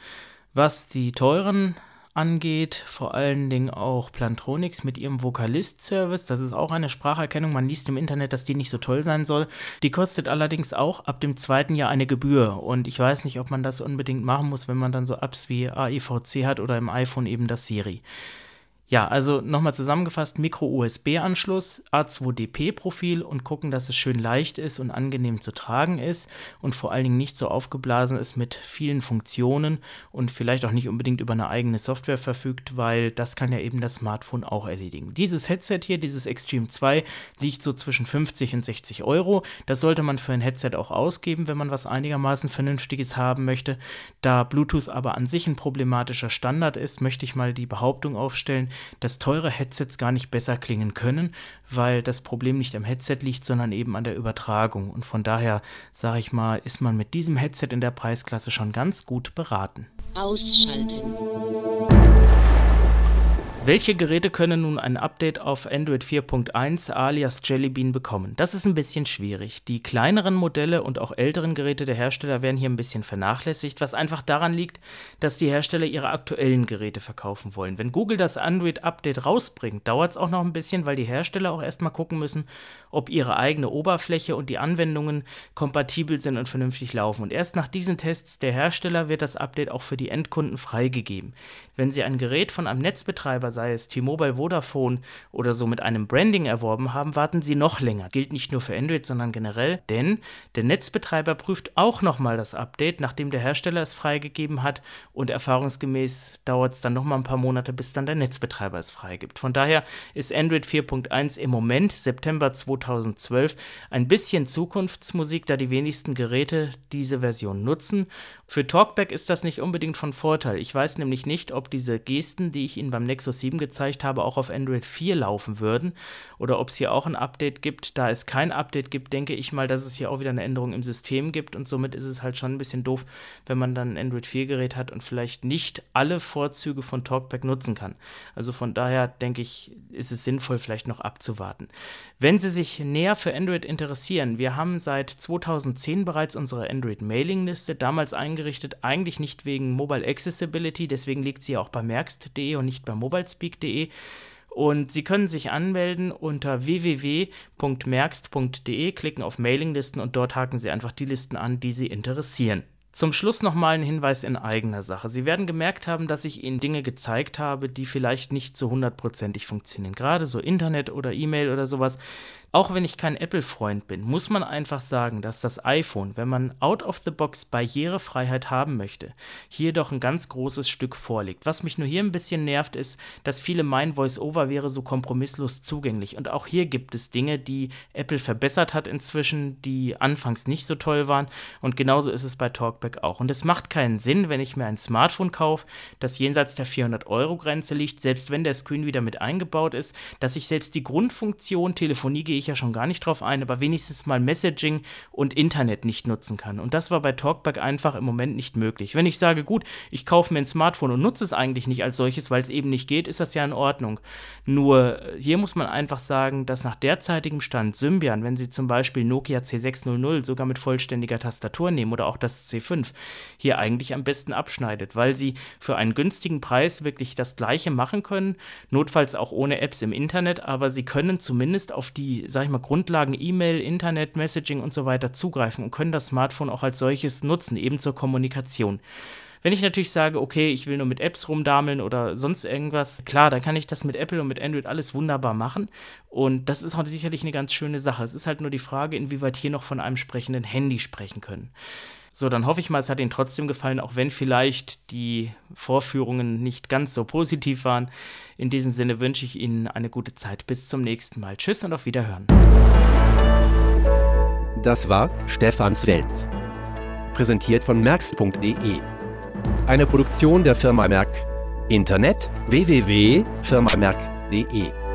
S2: Was die teuren angeht, vor allen Dingen auch Plantronics mit ihrem Vocalist-Service. Das ist auch eine Spracherkennung. Man liest im Internet, dass die nicht so toll sein soll. Die kostet allerdings auch ab dem zweiten Jahr eine Gebühr. Und ich weiß nicht, ob man das unbedingt machen muss, wenn man dann so Apps wie AIVC hat oder im iPhone eben das Siri. Ja, also nochmal zusammengefasst, Micro-USB-Anschluss, A2DP-Profil und gucken, dass es schön leicht ist und angenehm zu tragen ist und vor allen Dingen nicht so aufgeblasen ist mit vielen Funktionen und vielleicht auch nicht unbedingt über eine eigene Software verfügt, weil das kann ja eben das Smartphone auch erledigen. Dieses Headset hier, dieses Extreme 2, liegt so zwischen 50 und 60 Euro. Das sollte man für ein Headset auch ausgeben, wenn man was einigermaßen Vernünftiges haben möchte. Da Bluetooth aber an sich ein problematischer Standard ist, möchte ich mal die Behauptung aufstellen, dass teure Headsets gar nicht besser klingen können, weil das Problem nicht am Headset liegt, sondern eben an der Übertragung. Und von daher, sage ich mal, ist man mit diesem Headset in der Preisklasse schon ganz gut beraten.
S7: Ausschalten.
S2: Welche Geräte können nun ein Update auf Android 4.1 alias Jelly Bean bekommen? Das ist ein bisschen schwierig. Die kleineren Modelle und auch älteren Geräte der Hersteller werden hier ein bisschen vernachlässigt, was einfach daran liegt, dass die Hersteller ihre aktuellen Geräte verkaufen wollen. Wenn Google das Android-Update rausbringt, dauert es auch noch ein bisschen, weil die Hersteller auch erstmal gucken müssen, ob ihre eigene Oberfläche und die Anwendungen kompatibel sind und vernünftig laufen. Und erst nach diesen Tests der Hersteller wird das Update auch für die Endkunden freigegeben. Wenn Sie ein Gerät von einem Netzbetreiber sei es T-Mobile, Vodafone oder so mit einem Branding erworben haben, warten sie noch länger. Gilt nicht nur für Android, sondern generell, denn der Netzbetreiber prüft auch nochmal das Update, nachdem der Hersteller es freigegeben hat und erfahrungsgemäß dauert es dann nochmal ein paar Monate, bis dann der Netzbetreiber es freigibt. Von daher ist Android 4.1 im Moment, September 2012, ein bisschen Zukunftsmusik, da die wenigsten Geräte diese Version nutzen. Für Talkback ist das nicht unbedingt von Vorteil. Ich weiß nämlich nicht, ob diese Gesten, die ich Ihnen beim Nexus 7 7 gezeigt habe, auch auf Android 4 laufen würden oder ob es hier auch ein Update gibt. Da es kein Update gibt, denke ich mal, dass es hier auch wieder eine Änderung im System gibt und somit ist es halt schon ein bisschen doof, wenn man dann ein Android 4 Gerät hat und vielleicht nicht alle Vorzüge von Talkback nutzen kann. Also von daher denke ich, ist es sinnvoll, vielleicht noch abzuwarten. Wenn Sie sich näher für Android interessieren, wir haben seit 2010 bereits unsere Android-Mailing-Liste, damals eingerichtet, eigentlich nicht wegen Mobile Accessibility, deswegen liegt sie auch bei merkst.de und nicht bei mobilespeak.de. Und Sie können sich anmelden unter www.merkst.de, klicken auf Mailinglisten und dort haken Sie einfach die Listen an, die Sie interessieren. Zum Schluss nochmal ein Hinweis in eigener Sache. Sie werden gemerkt haben, dass ich Ihnen Dinge gezeigt habe, die vielleicht nicht so hundertprozentig funktionieren. Gerade so Internet oder E-Mail oder sowas. Auch wenn ich kein Apple-Freund bin, muss man einfach sagen, dass das iPhone, wenn man out of the box Barrierefreiheit haben möchte, hier doch ein ganz großes Stück vorliegt. Was mich nur hier ein bisschen nervt, ist, dass viele meinen, VoiceOver wäre so kompromisslos zugänglich. Und auch hier gibt es Dinge, die Apple verbessert hat inzwischen, die anfangs nicht so toll waren. Und genauso ist es bei Talkback auch. Und es macht keinen Sinn, wenn ich mir ein Smartphone kaufe, das jenseits der 400-Euro-Grenze liegt, selbst wenn der Screen wieder mit eingebaut ist, dass ich selbst die Grundfunktion Telefonie gehe ich ja schon gar nicht drauf ein, aber wenigstens mal Messaging und Internet nicht nutzen kann. Und das war bei Talkback einfach im Moment nicht möglich. Wenn ich sage, gut, ich kaufe mir ein Smartphone und nutze es eigentlich nicht als solches, weil es eben nicht geht, ist das ja in Ordnung. Nur äh, hier muss man einfach sagen, dass nach derzeitigem Stand Symbian, wenn Sie zum Beispiel Nokia C600 sogar mit vollständiger Tastatur nehmen oder auch das C5, hier eigentlich am besten abschneidet, weil sie für einen günstigen Preis wirklich das gleiche machen können, notfalls auch ohne Apps im Internet, aber sie können zumindest auf sag ich mal, Grundlagen E-Mail, Internet, Messaging und so weiter zugreifen und können das Smartphone auch als solches nutzen, eben zur Kommunikation. Wenn ich natürlich sage, okay, ich will nur mit Apps rumdameln oder sonst irgendwas, klar, dann kann ich das mit Apple und mit Android alles wunderbar machen. Und das ist auch sicherlich eine ganz schöne Sache. Es ist halt nur die Frage, inwieweit hier noch von einem sprechenden Handy sprechen können. So, dann hoffe ich mal, es hat Ihnen trotzdem gefallen, auch wenn vielleicht die Vorführungen nicht ganz so positiv waren. In diesem Sinne wünsche ich Ihnen eine gute Zeit. Bis zum nächsten Mal. Tschüss und auf Wiederhören.
S1: Das war Stefans Welt. Präsentiert von merx.de. Eine Produktion der Firma Merck. Internet www.firmamerk.de